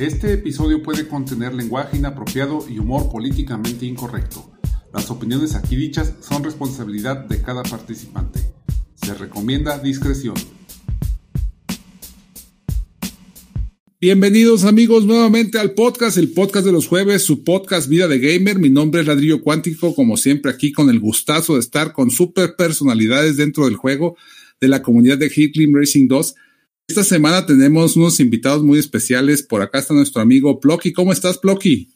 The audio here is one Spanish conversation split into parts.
Este episodio puede contener lenguaje inapropiado y humor políticamente incorrecto. Las opiniones aquí dichas son responsabilidad de cada participante. Se recomienda discreción. Bienvenidos amigos nuevamente al podcast, el podcast de los jueves, su podcast Vida de Gamer. Mi nombre es Ladrillo Cuántico, como siempre aquí con el gustazo de estar con super personalidades dentro del juego de la comunidad de Hitlim Racing 2. Esta semana tenemos unos invitados muy especiales. Por acá está nuestro amigo Plocky. ¿Cómo estás, Plocky?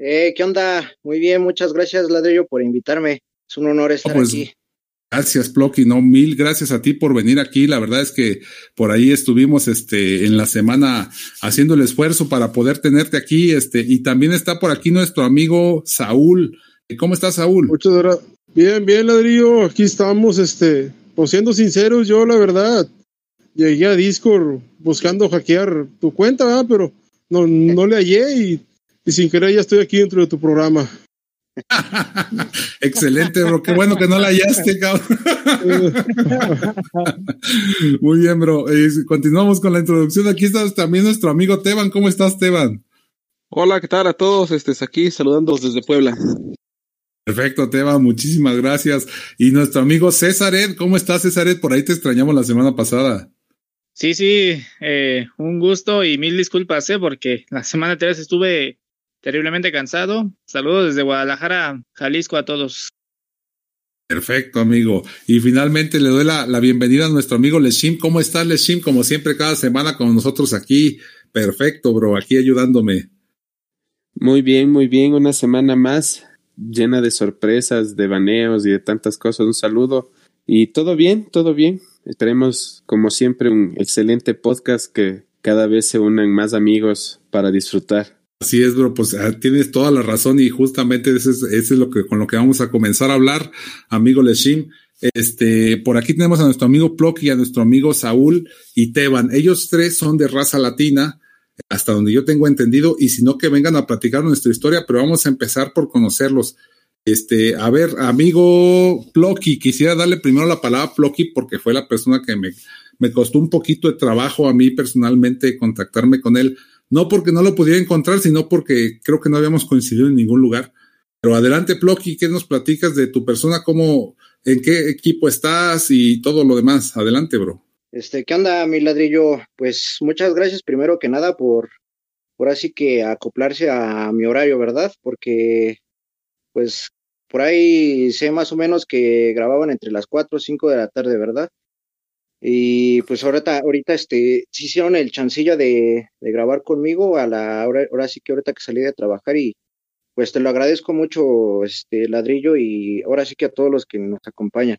Eh, ¿Qué onda? Muy bien, muchas gracias, Ladrillo, por invitarme. Es un honor estar pues, aquí. Gracias, Plocky. No, mil gracias a ti por venir aquí. La verdad es que por ahí estuvimos este, en la semana haciendo el esfuerzo para poder tenerte aquí. Este, y también está por aquí nuestro amigo Saúl. ¿Cómo estás, Saúl? Muchas gracias. Bien, bien, Ladrillo. Aquí estamos, este, pues siendo sinceros, yo la verdad, llegué a Discord buscando hackear tu cuenta, ¿verdad? pero no, no le hallé y, sin querer ya estoy aquí dentro de tu programa. Excelente, bro. Qué bueno que no la hallaste, cabrón. Muy bien, bro. Eh, continuamos con la introducción. Aquí está también nuestro amigo Teban. ¿Cómo estás, Teban? Hola, ¿qué tal a todos? Estés aquí saludándolos desde Puebla. Perfecto, Teba, muchísimas gracias. Y nuestro amigo Césaret, ¿cómo estás, Césaret? Por ahí te extrañamos la semana pasada. Sí, sí, eh, un gusto y mil disculpas, ¿eh? porque la semana anterior estuve terriblemente cansado. Saludos desde Guadalajara, Jalisco a todos. Perfecto, amigo. Y finalmente le doy la, bienvenida a nuestro amigo Leshim. ¿Cómo estás, Leshim? Como siempre, cada semana con nosotros aquí. Perfecto, bro, aquí ayudándome. Muy bien, muy bien. Una semana más llena de sorpresas, de baneos y de tantas cosas. Un saludo. Y todo bien, todo bien. Esperemos, como siempre, un excelente podcast que cada vez se unan más amigos para disfrutar. Así es, bro, pues ah, tienes toda la razón y justamente eso es, es lo que con lo que vamos a comenzar a hablar, amigo Leshim. Este, por aquí tenemos a nuestro amigo Plock y a nuestro amigo Saúl y Teban. Ellos tres son de raza latina, hasta donde yo tengo entendido, y si no que vengan a platicar nuestra historia, pero vamos a empezar por conocerlos. Este, a ver, amigo Plocky, quisiera darle primero la palabra a Plocky porque fue la persona que me, me costó un poquito de trabajo a mí personalmente contactarme con él. No porque no lo pudiera encontrar, sino porque creo que no habíamos coincidido en ningún lugar. Pero adelante, Plocky, ¿qué nos platicas de tu persona? ¿Cómo, en qué equipo estás y todo lo demás? Adelante, bro. Este, ¿qué onda, mi ladrillo? Pues muchas gracias primero que nada por, por así que acoplarse a mi horario, ¿verdad? Porque, pues, por ahí sé más o menos que grababan entre las 4 o 5 de la tarde, ¿verdad? Y pues ahorita, ahorita este, hicieron el chancillo de, de grabar conmigo a la hora, ahora sí que ahorita que salí de trabajar y pues te lo agradezco mucho, este ladrillo, y ahora sí que a todos los que nos acompañan.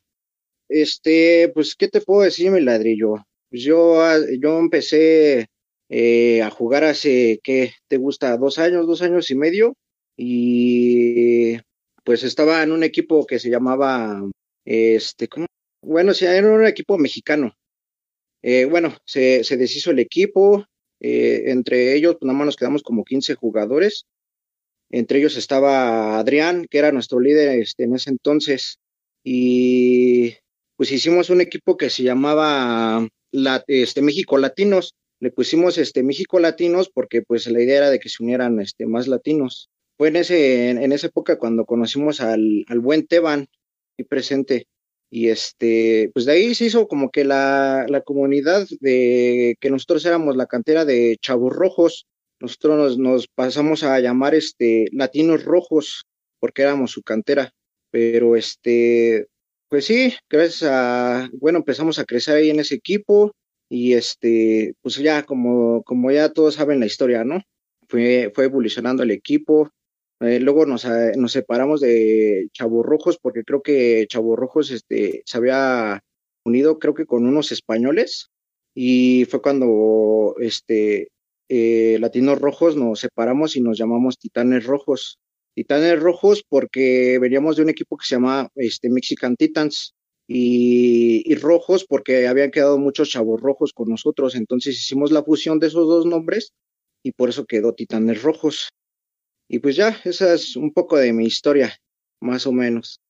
Este, pues, ¿qué te puedo decir, mi ladrillo? Pues yo, ah, yo empecé eh, a jugar hace, ¿qué te gusta? Dos años, dos años y medio, y pues estaba en un equipo que se llamaba, este, ¿cómo? Bueno, era un equipo mexicano. Eh, bueno, se, se, deshizo el equipo, eh, entre ellos, pues, nada más nos quedamos como 15 jugadores. Entre ellos estaba Adrián, que era nuestro líder este, en ese entonces. Y pues hicimos un equipo que se llamaba la, este, México Latinos. Le pusimos este, México Latinos porque pues la idea era de que se unieran este, más latinos fue en, ese, en, esa época cuando conocimos al, al buen Teban y presente. Y este, pues de ahí se hizo como que la, la comunidad de que nosotros éramos la cantera de chavos rojos. Nosotros nos, nos pasamos a llamar este latinos rojos porque éramos su cantera. Pero este, pues sí, gracias a, bueno, empezamos a crecer ahí en ese equipo y este, pues ya como, como ya todos saben la historia, ¿no? Fue, fue evolucionando el equipo, eh, luego nos, eh, nos, separamos de Rojos porque creo que Rojos este, se había unido, creo que con unos españoles, y fue cuando este, eh, Latinos Rojos nos separamos y nos llamamos Titanes Rojos. Titanes Rojos porque veníamos de un equipo que se llama este, Mexican Titans y, y Rojos porque habían quedado muchos chavos rojos con nosotros. Entonces hicimos la fusión de esos dos nombres y por eso quedó Titanes Rojos. Y pues ya, esa es un poco de mi historia, más o menos.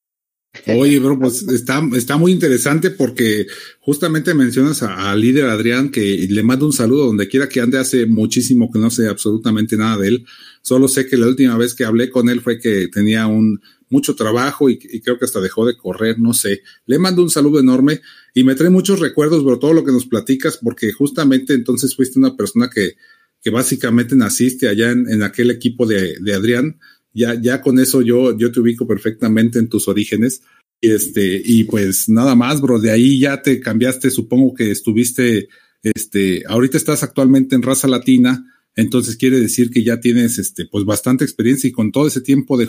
Oye, bro, pues está, está muy interesante porque justamente mencionas al líder Adrián que le mando un saludo donde quiera que ande hace muchísimo que no sé absolutamente nada de él. Solo sé que la última vez que hablé con él fue que tenía un mucho trabajo y, y creo que hasta dejó de correr, no sé. Le mando un saludo enorme y me trae muchos recuerdos, bro, todo lo que nos platicas porque justamente entonces fuiste una persona que, que básicamente naciste allá en, en aquel equipo de, de Adrián. Ya, ya con eso yo, yo te ubico perfectamente en tus orígenes. Este, y pues nada más, bro, de ahí ya te cambiaste, supongo que estuviste, este, ahorita estás actualmente en raza latina, entonces quiere decir que ya tienes, este, pues bastante experiencia y con todo ese tiempo de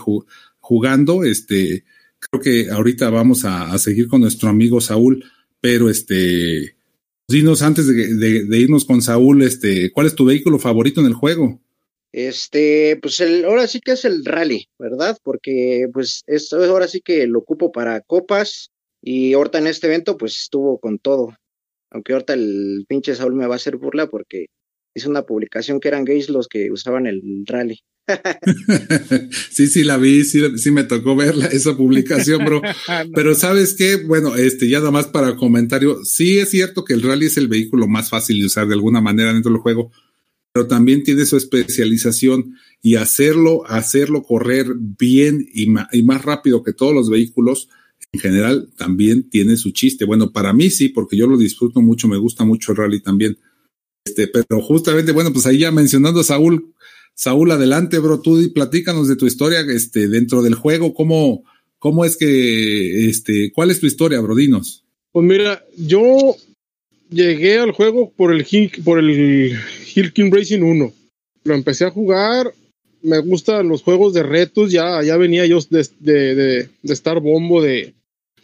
jugando, este, creo que ahorita vamos a, a, seguir con nuestro amigo Saúl, pero este, dinos antes de, irnos con Saúl, este, ¿cuál es tu vehículo favorito en el juego? Este, pues el, ahora sí que es el rally, ¿verdad? Porque pues esto ahora sí que lo ocupo para copas y ahorita en este evento pues estuvo con todo. Aunque ahorita el pinche Saúl me va a hacer burla porque hizo una publicación que eran gays los que usaban el rally. sí, sí, la vi, sí, sí me tocó verla, esa publicación, bro. Pero sabes qué, bueno, este, ya nada más para comentario, sí es cierto que el rally es el vehículo más fácil de usar de alguna manera dentro del juego, pero también tiene su especialización y hacerlo, hacerlo correr bien y, más rápido que todos los vehículos, en general también tiene su chiste. Bueno, para mí sí, porque yo lo disfruto mucho, me gusta mucho el rally también. Este, pero justamente, bueno, pues ahí ya mencionando a Saúl, Saúl, adelante, bro, tú platícanos de tu historia, este, dentro del juego, cómo, cómo es que, este, cuál es tu historia, bro, dinos. Pues mira, yo llegué al juego por el, por el King Racing 1. Lo empecé a jugar. Me gustan los juegos de retos. Ya, ya venía yo de, de, de, de estar bombo de,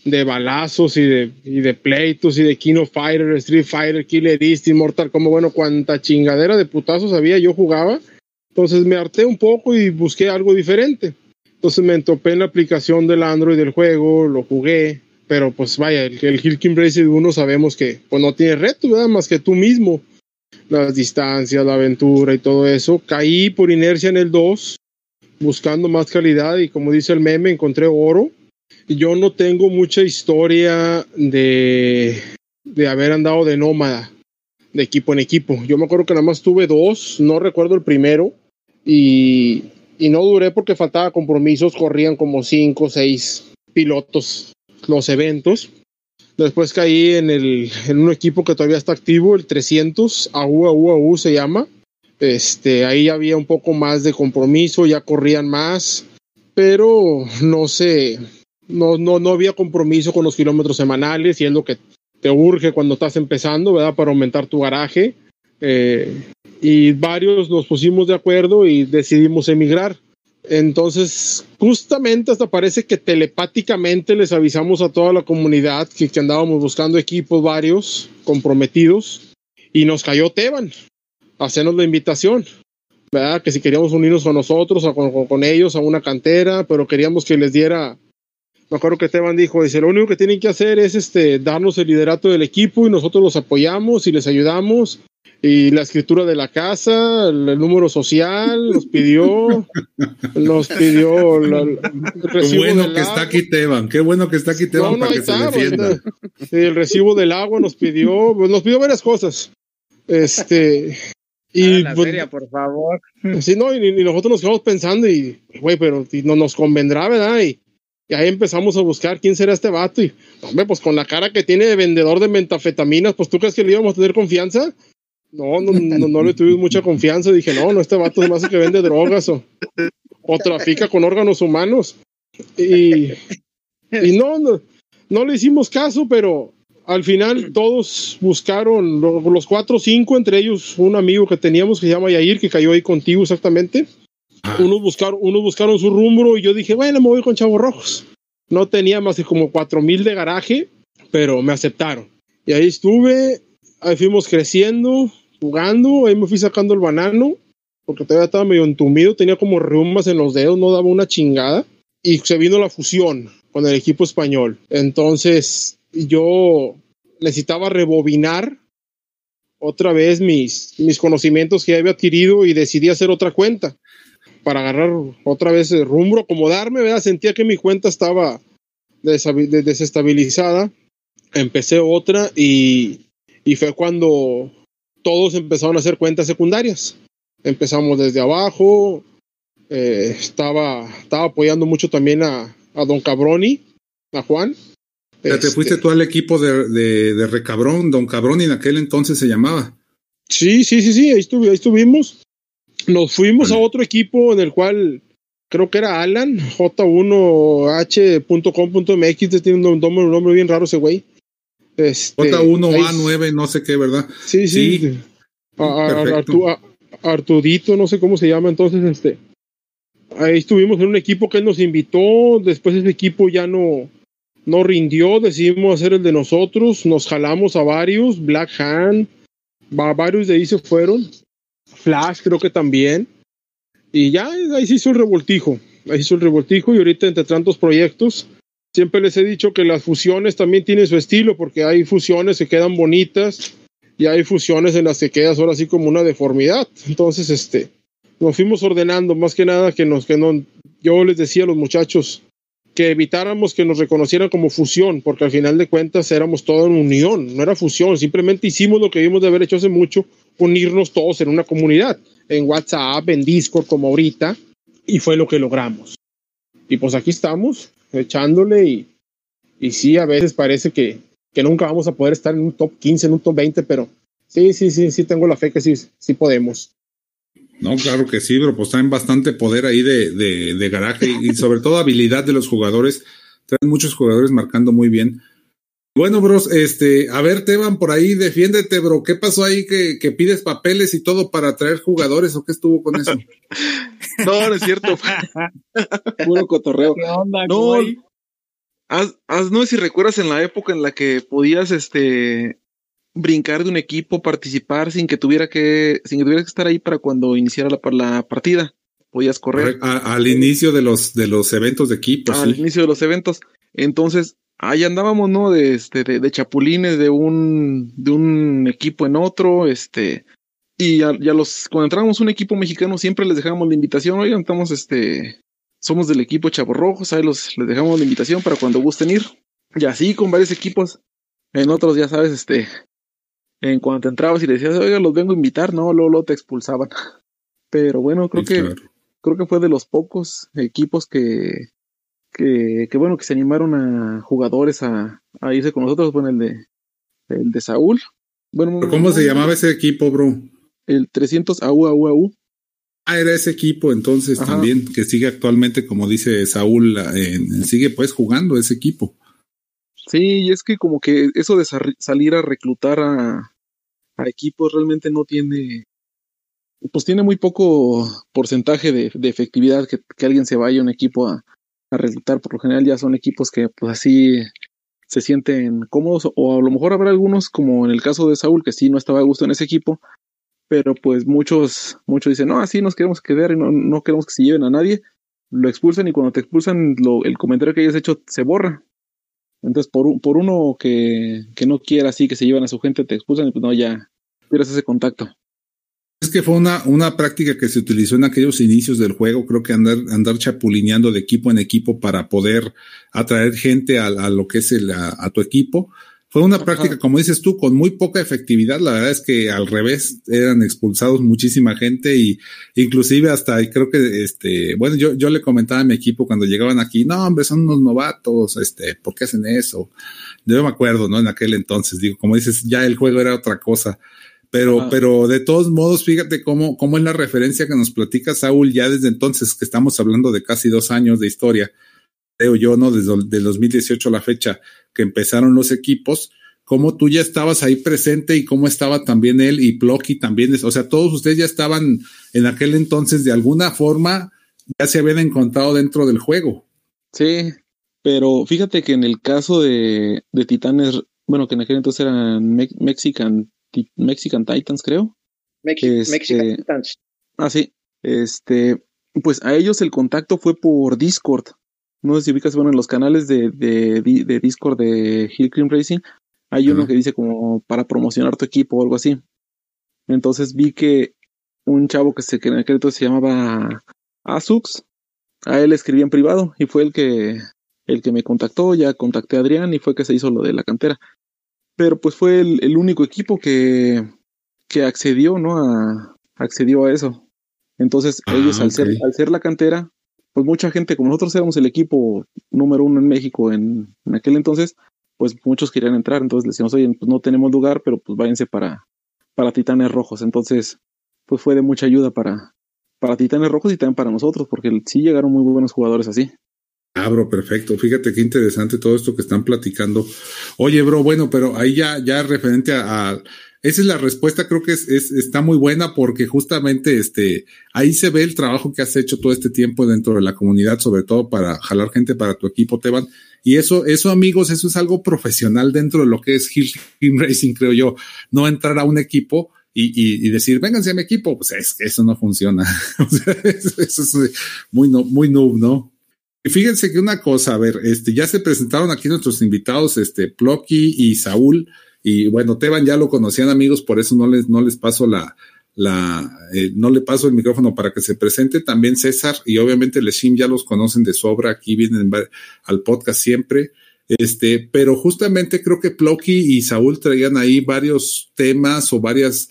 de balazos y de, y de pleitos y de King of Fighter, Street Fighter, Killer Instinct, Mortal como bueno, cuanta chingadera de putazos había, yo jugaba. Entonces me harté un poco y busqué algo diferente. Entonces me entopé en la aplicación del Android del juego, lo jugué, pero pues vaya, el, el Hill King Racing 1 sabemos que pues no tiene reto, ¿verdad? Más que tú mismo las distancias, la aventura y todo eso. Caí por inercia en el 2, buscando más calidad y como dice el meme, encontré oro. Yo no tengo mucha historia de, de haber andado de nómada, de equipo en equipo. Yo me acuerdo que nada más tuve dos, no recuerdo el primero, y, y no duré porque faltaba compromisos, corrían como cinco o seis pilotos los eventos. Después caí en, el, en un equipo que todavía está activo, el 300, AU, AU, AU se llama. Este, ahí había un poco más de compromiso, ya corrían más, pero no sé, no, no, no había compromiso con los kilómetros semanales y es lo que te urge cuando estás empezando, ¿verdad? Para aumentar tu garaje. Eh, y varios nos pusimos de acuerdo y decidimos emigrar. Entonces, justamente hasta parece que telepáticamente les avisamos a toda la comunidad que, que andábamos buscando equipos varios comprometidos y nos cayó Teban hacernos la invitación, ¿verdad? Que si queríamos unirnos con nosotros o con, ellos a una cantera, pero queríamos que les diera. Me acuerdo que Teban dijo, dice, lo único que tienen que hacer es este, darnos el liderato del equipo y nosotros los apoyamos y les ayudamos y la escritura de la casa, el, el número social, nos pidió, nos pidió la, el recibo Qué bueno que agua. está aquí Teban, qué bueno que está aquí Teban no, no, para que está, se defienda. El recibo del agua nos pidió, pues, nos pidió varias cosas. Este y la pues, por favor. Sí, no, y, y, nosotros nos quedamos pensando y, güey, pero y no nos convendrá, ¿verdad? Y, y ahí empezamos a buscar quién será este vato y, hombre, pues con la cara que tiene de vendedor de metafetaminas, pues tú crees que le íbamos a tener confianza? No, no, no, no le tuvimos mucha confianza. Dije, no, no, este vato es más que vende drogas o, o trafica con órganos humanos. Y, y no, no, no, le hicimos caso, pero al final todos buscaron, los cuatro o cinco, entre ellos un amigo que teníamos que se llama Yair, que cayó ahí contigo exactamente. Unos buscaron, unos buscaron su rumbo y yo dije, bueno, me voy con Chavos Rojos. No tenía más de como cuatro mil de garaje, pero me aceptaron. Y ahí estuve, ahí fuimos creciendo, jugando, ahí me fui sacando el banano porque todavía estaba medio entumido, tenía como reumas en los dedos, no daba una chingada. Y se vino la fusión con el equipo español. Entonces yo necesitaba rebobinar otra vez mis, mis conocimientos que había adquirido y decidí hacer otra cuenta para agarrar otra vez el rumbo, acomodarme, ¿verdad? Sentía que mi cuenta estaba desestabilizada. Empecé otra y, y fue cuando todos empezaron a hacer cuentas secundarias. Empezamos desde abajo, eh, estaba, estaba apoyando mucho también a, a Don Cabroni, a Juan. te este, fuiste tú al equipo de, de, de, Recabrón, Don Cabroni en aquel entonces se llamaba. Sí, sí, sí, sí, ahí, estuve, ahí estuvimos. Nos fuimos a otro equipo en el cual creo que era Alan, J1H.com.mx, tiene un nombre, un nombre, bien raro ese güey. Este, J1A9, no sé qué, ¿verdad? Sí, sí. Artudito, no sé cómo se llama, entonces, este. Ahí estuvimos en un equipo que él nos invitó, después ese equipo ya no, no rindió, decidimos hacer el de nosotros, nos jalamos a varios, Black Hand, varios de ahí se fueron, Flash creo que también, y ya ahí se hizo el revoltijo, ahí se hizo el revoltijo y ahorita entre tantos proyectos, siempre les he dicho que las fusiones también tienen su estilo, porque hay fusiones que quedan bonitas y hay fusiones en las que quedas ahora así como una deformidad, entonces este, nos fuimos ordenando más que nada que nos, que no, yo les decía a los muchachos, que evitáramos que nos reconocieran como fusión, porque al final de cuentas éramos toda una unión, no era fusión, simplemente hicimos lo que vimos de haber hecho hace mucho, unirnos todos en una comunidad, en WhatsApp, en Discord, como ahorita, y fue lo que logramos. Y pues aquí estamos, echándole, y, y sí, a veces parece que, que nunca vamos a poder estar en un top 15, en un top 20, pero sí, sí, sí, sí tengo la fe que sí, sí podemos. No, claro que sí, pero pues traen bastante poder ahí de, de, de garaje y, sobre todo habilidad de los jugadores. Traen muchos jugadores marcando muy bien. Bueno, bros, este, a ver, Teban, por ahí, defiéndete, bro. ¿Qué pasó ahí que, que pides papeles y todo para traer jugadores o qué estuvo con eso? no, no es cierto. Puro cotorreo. ¿Qué onda, no, haz, haz, no sé si recuerdas en la época en la que podías, este, brincar de un equipo, participar sin que tuviera que, sin que tuviera que estar ahí para cuando iniciara la, la partida. Podías correr. al inicio de los, de los eventos de equipo. Al inicio de los eventos. Entonces, ahí andábamos, ¿no? De, este, de, chapulines de un, de un equipo en otro, este, y a, los, cuando entrábamos un equipo mexicano siempre les dejábamos la invitación, oigan, estamos, este, somos del equipo Chavos Rojos, ahí los, les dejamos la invitación para cuando gusten ir. Y así con varios equipos. En otros, ya sabes, este, en cuanto entrabas y le decías, oiga, los vengo a invitar, no, luego, te expulsaban. Pero bueno, creo que creo que fue de los pocos equipos que, que, que, bueno, que se animaron a jugadores a, a irse con nosotros, bueno, el de, el de Saúl. Bueno, ¿Cómo se llamaba ese equipo, bro? El 300 AU, AU, AU. Ah, era ese equipo entonces también, que sigue actualmente, como dice Saúl, sigue pues jugando ese equipo. Sí, y es que como que eso de salir a reclutar a, equipos realmente no tiene, pues tiene muy poco porcentaje de, efectividad que, alguien se vaya a un equipo a, reclutar. Por lo general ya son equipos que pues así se sienten cómodos o a lo mejor habrá algunos como en el caso de Saúl que sí no estaba a gusto en ese equipo, pero pues muchos muchos dicen, no, así nos queremos quedar y no, no queremos que se lleven a nadie, lo expulsan y cuando te expulsan lo, el comentario que hayas hecho se borra entonces, por, por uno que, que no quiera así, que se llevan a su gente, te expulsan, pues no, ya pierdes ese contacto. Es que fue una, una práctica que se utilizó en aquellos inicios del juego, creo que andar, andar chapulineando de equipo en equipo para poder atraer gente a, a lo que es el, a, a tu equipo. Fue una práctica, como dices tú, con muy poca efectividad. La verdad es que al revés eran expulsados muchísima gente y inclusive hasta creo que este, bueno, yo, yo le comentaba a mi equipo cuando llegaban aquí, no, hombre, son unos novatos, este, ¿por qué hacen eso? Yo me acuerdo, ¿no? En aquel entonces, digo, como dices, ya el juego era otra cosa. Pero, pero de todos modos, fíjate cómo, cómo es la referencia que nos platica Saúl ya desde entonces, que estamos hablando de casi dos años de historia creo yo, ¿no? Desde el 2018 a la fecha que empezaron los equipos, cómo tú ya estabas ahí presente y cómo estaba también él y Plocky también, o sea, todos ustedes ya estaban en aquel entonces de alguna forma, ya se habían encontrado dentro del juego. Sí, pero fíjate que en el caso de, de Titanes, bueno, que en aquel entonces eran Mexican, Mexican Titans, creo. Este, Mexican Titans. Ah, sí. Este, pues a ellos el contacto fue por Discord. No sé si ubicas, bueno, en los canales de, de, de Discord de Hill Cream Racing, hay uno que dice como para promocionar tu equipo o algo así. Entonces vi que un chavo que se que en aquel entonces se llamaba Asux, a él escribí en privado y fue el que el que me contactó, ya contacté a Adrián y fue que se hizo lo de la cantera. Pero pues fue el, el único equipo que, que accedió, ¿no? A, accedió a eso. Entonces ah, ellos al, ser, al ser la cantera, pues mucha gente, como nosotros éramos el equipo número uno en México en, en aquel entonces, pues muchos querían entrar, entonces le decíamos, oye, pues no tenemos lugar, pero pues váyanse para, para Titanes Rojos. Entonces, pues fue de mucha ayuda para, para Titanes Rojos y también para nosotros, porque sí llegaron muy buenos jugadores así. Ah, bro, perfecto. Fíjate qué interesante todo esto que están platicando. Oye, bro, bueno, pero ahí ya, ya referente a, esa es la respuesta, creo que es, es, está muy buena porque justamente este, ahí se ve el trabajo que has hecho todo este tiempo dentro de la comunidad, sobre todo para jalar gente para tu equipo, Teban. Y eso, eso, amigos, eso es algo profesional dentro de lo que es Hill Team Racing, creo yo. No entrar a un equipo y, y, decir, vénganse a mi equipo, pues es que eso no funciona. eso, es muy, no, muy noob, ¿no? Fíjense que una cosa, a ver, este, ya se presentaron aquí nuestros invitados, este, Plocky y Saúl. Y bueno, Teban ya lo conocían amigos, por eso no les, no les paso la, la, eh, no le paso el micrófono para que se presente. También César y obviamente Leshim ya los conocen de sobra, aquí vienen al podcast siempre. Este, pero justamente creo que Plocky y Saúl traían ahí varios temas o varias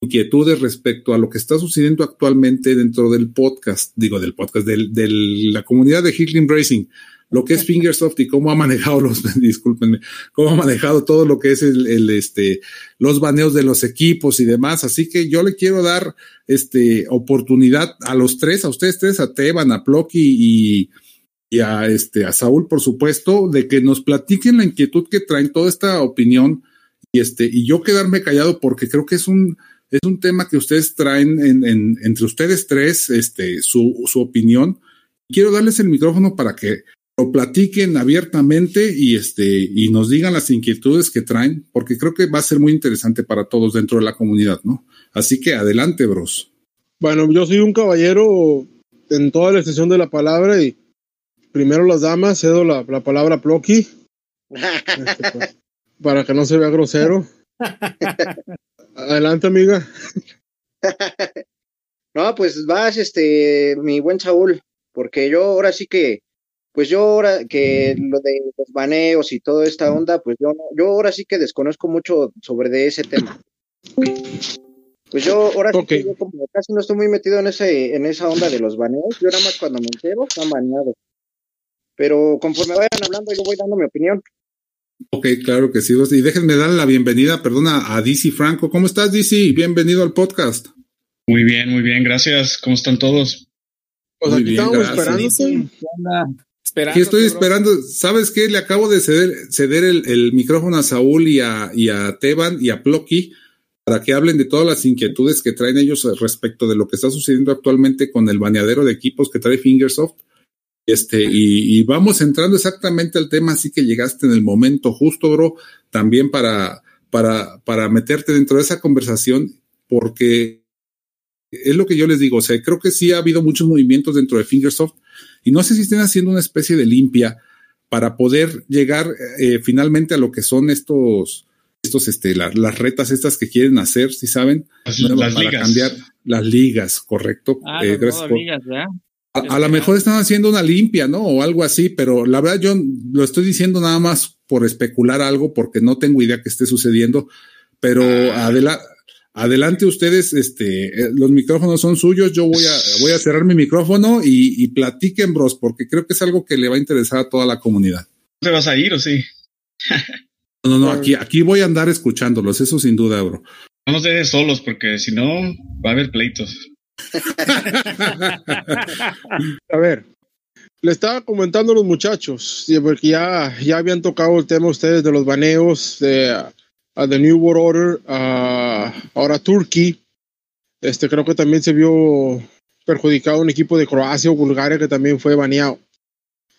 inquietudes respecto a lo que está sucediendo actualmente dentro del podcast, digo del podcast, de la comunidad de Hickling Racing lo que es Fingersoft y cómo ha manejado los, discúlpenme, cómo ha manejado todo lo que es el, el, este, los baneos de los equipos y demás. Así que yo le quiero dar, este, oportunidad a los tres, a ustedes tres, a Teban, a Plocky y, y a este, a Saúl, por supuesto, de que nos platiquen la inquietud que traen toda esta opinión y este, y yo quedarme callado porque creo que es un, es un tema que ustedes traen en, en, entre ustedes tres, este, su, su opinión. Quiero darles el micrófono para que lo platiquen abiertamente y este y nos digan las inquietudes que traen, porque creo que va a ser muy interesante para todos dentro de la comunidad, ¿no? Así que adelante, bros. Bueno, yo soy un caballero en toda la extensión de la palabra y primero las damas, cedo la, la palabra a Plocky. Este, pues, para que no se vea grosero. Adelante, amiga. no, pues vas, este, mi buen Saúl, porque yo ahora sí que pues yo ahora que lo de los baneos y toda esta onda, pues yo, yo ahora sí que desconozco mucho sobre de ese tema. Pues yo ahora sí que yo como casi no estoy muy metido en ese, en esa onda de los baneos, yo nada más cuando me entero están baneados. Pero conforme vayan hablando, yo voy dando mi opinión. Ok, claro que sí. Y déjenme darle la bienvenida, perdona, a DC Franco. ¿Cómo estás, DC? Bienvenido al podcast. Muy bien, muy bien, gracias. ¿Cómo están todos? Pues aquí estamos esperando. Aquí estoy esperando. ¿Sabes qué? Le acabo de ceder, ceder el, el, micrófono a Saúl y a, y a Teban y a Plocky para que hablen de todas las inquietudes que traen ellos respecto de lo que está sucediendo actualmente con el baneadero de equipos que trae Fingersoft. Este, y, y vamos entrando exactamente al tema, así que llegaste en el momento justo, bro, también para, para, para meterte dentro de esa conversación, porque es lo que yo les digo, o sea, creo que sí ha habido muchos movimientos dentro de Fingersoft y no sé si estén haciendo una especie de limpia para poder llegar eh, finalmente a lo que son estos, estos, este, las retas estas que quieren hacer, si saben, las, las para ligas. cambiar las ligas, correcto. Ah, eh, las gracias por- ligas, ¿verdad? A, a lo mejor están haciendo una limpia, ¿no? O algo así, pero la verdad yo lo estoy diciendo nada más por especular algo porque no tengo idea que esté sucediendo, pero adela- adelante ustedes, este, eh, los micrófonos son suyos, yo voy a, voy a cerrar mi micrófono y, y platiquen, bros, porque creo que es algo que le va a interesar a toda la comunidad. ¿Te vas a ir o sí? No, no, no, aquí, aquí voy a andar escuchándolos, eso sin duda, bro. No nos dejes solos porque si no va a haber pleitos. A ver, le estaba comentando a los muchachos, porque ya, ya habían tocado el tema ustedes de los baneos, de a The New World Order, a ahora Turkey. Este, creo que también se vio perjudicado un equipo de Croacia o Bulgaria que también fue baneado.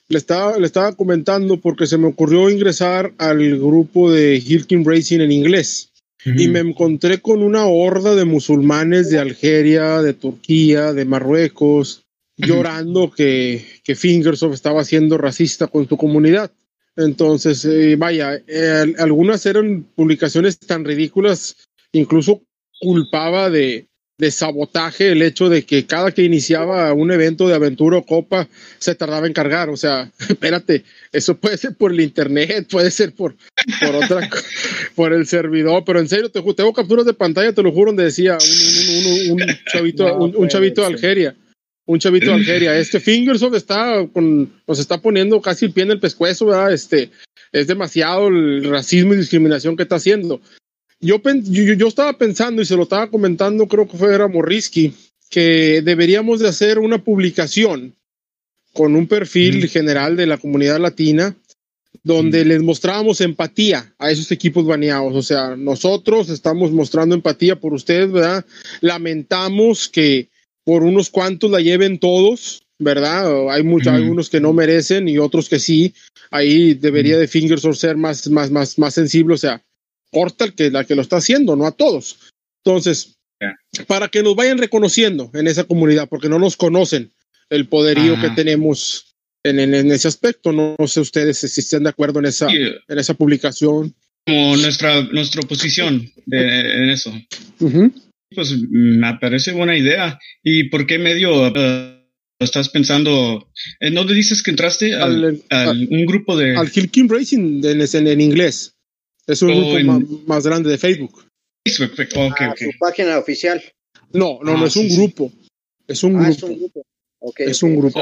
Le estaba, le estaba comentando porque se me ocurrió ingresar al grupo de Hilkin Racing en inglés. Y me encontré con una horda de musulmanes de Algeria, de Turquía, de Marruecos, llorando que, que Fingersoft estaba siendo racista con su comunidad. Entonces, eh, vaya, eh, algunas eran publicaciones tan ridículas, incluso culpaba de, de sabotaje el hecho de que cada que iniciaba un evento de aventura o copa se tardaba en cargar. O sea, espérate, eso puede ser por el internet, puede ser por, por otra por el servidor, pero en serio, te, tengo capturas de pantalla, te lo juro, donde decía un, un, un, un chavito, un, chavito de Algeria. Un chavito de Algeria. Este Fingersoft está con, nos está poniendo casi el pie en el pescuezo, ¿verdad? Este, es demasiado el racismo y discriminación que está haciendo. Yo, yo, yo, estaba pensando y se lo estaba comentando, creo que fue era Morrisky, que deberíamos de hacer una publicación con un perfil general de la comunidad latina donde les mostrábamos empatía a esos equipos baneados. O sea, nosotros estamos mostrando empatía por ustedes, ¿verdad? Lamentamos que por unos cuantos la lleven todos, ¿verdad? Hay muchos, algunos que no merecen y otros que sí. Ahí debería de Fingersource ser más, más, más, más sensible. O sea, corta el que, la que lo está haciendo, no a todos. Entonces, para que nos vayan reconociendo en esa comunidad, porque no nos conocen el poderío que tenemos en, en, ese aspecto. No, sé ustedes si están de acuerdo en esa, en esa publicación. Como nuestra, nuestra posición en eso. Pues me parece buena idea. ¿Y por qué medio uh, estás pensando? ¿En dónde dices que entraste? Al, un grupo de... Al Hill Racing en, en inglés. Es un grupo más, grande de Facebook. Facebook, okay, ah, Su página oficial. No, no, no, ah, es un grupo. Es un ah, grupo. Es un grupo. es un grupo.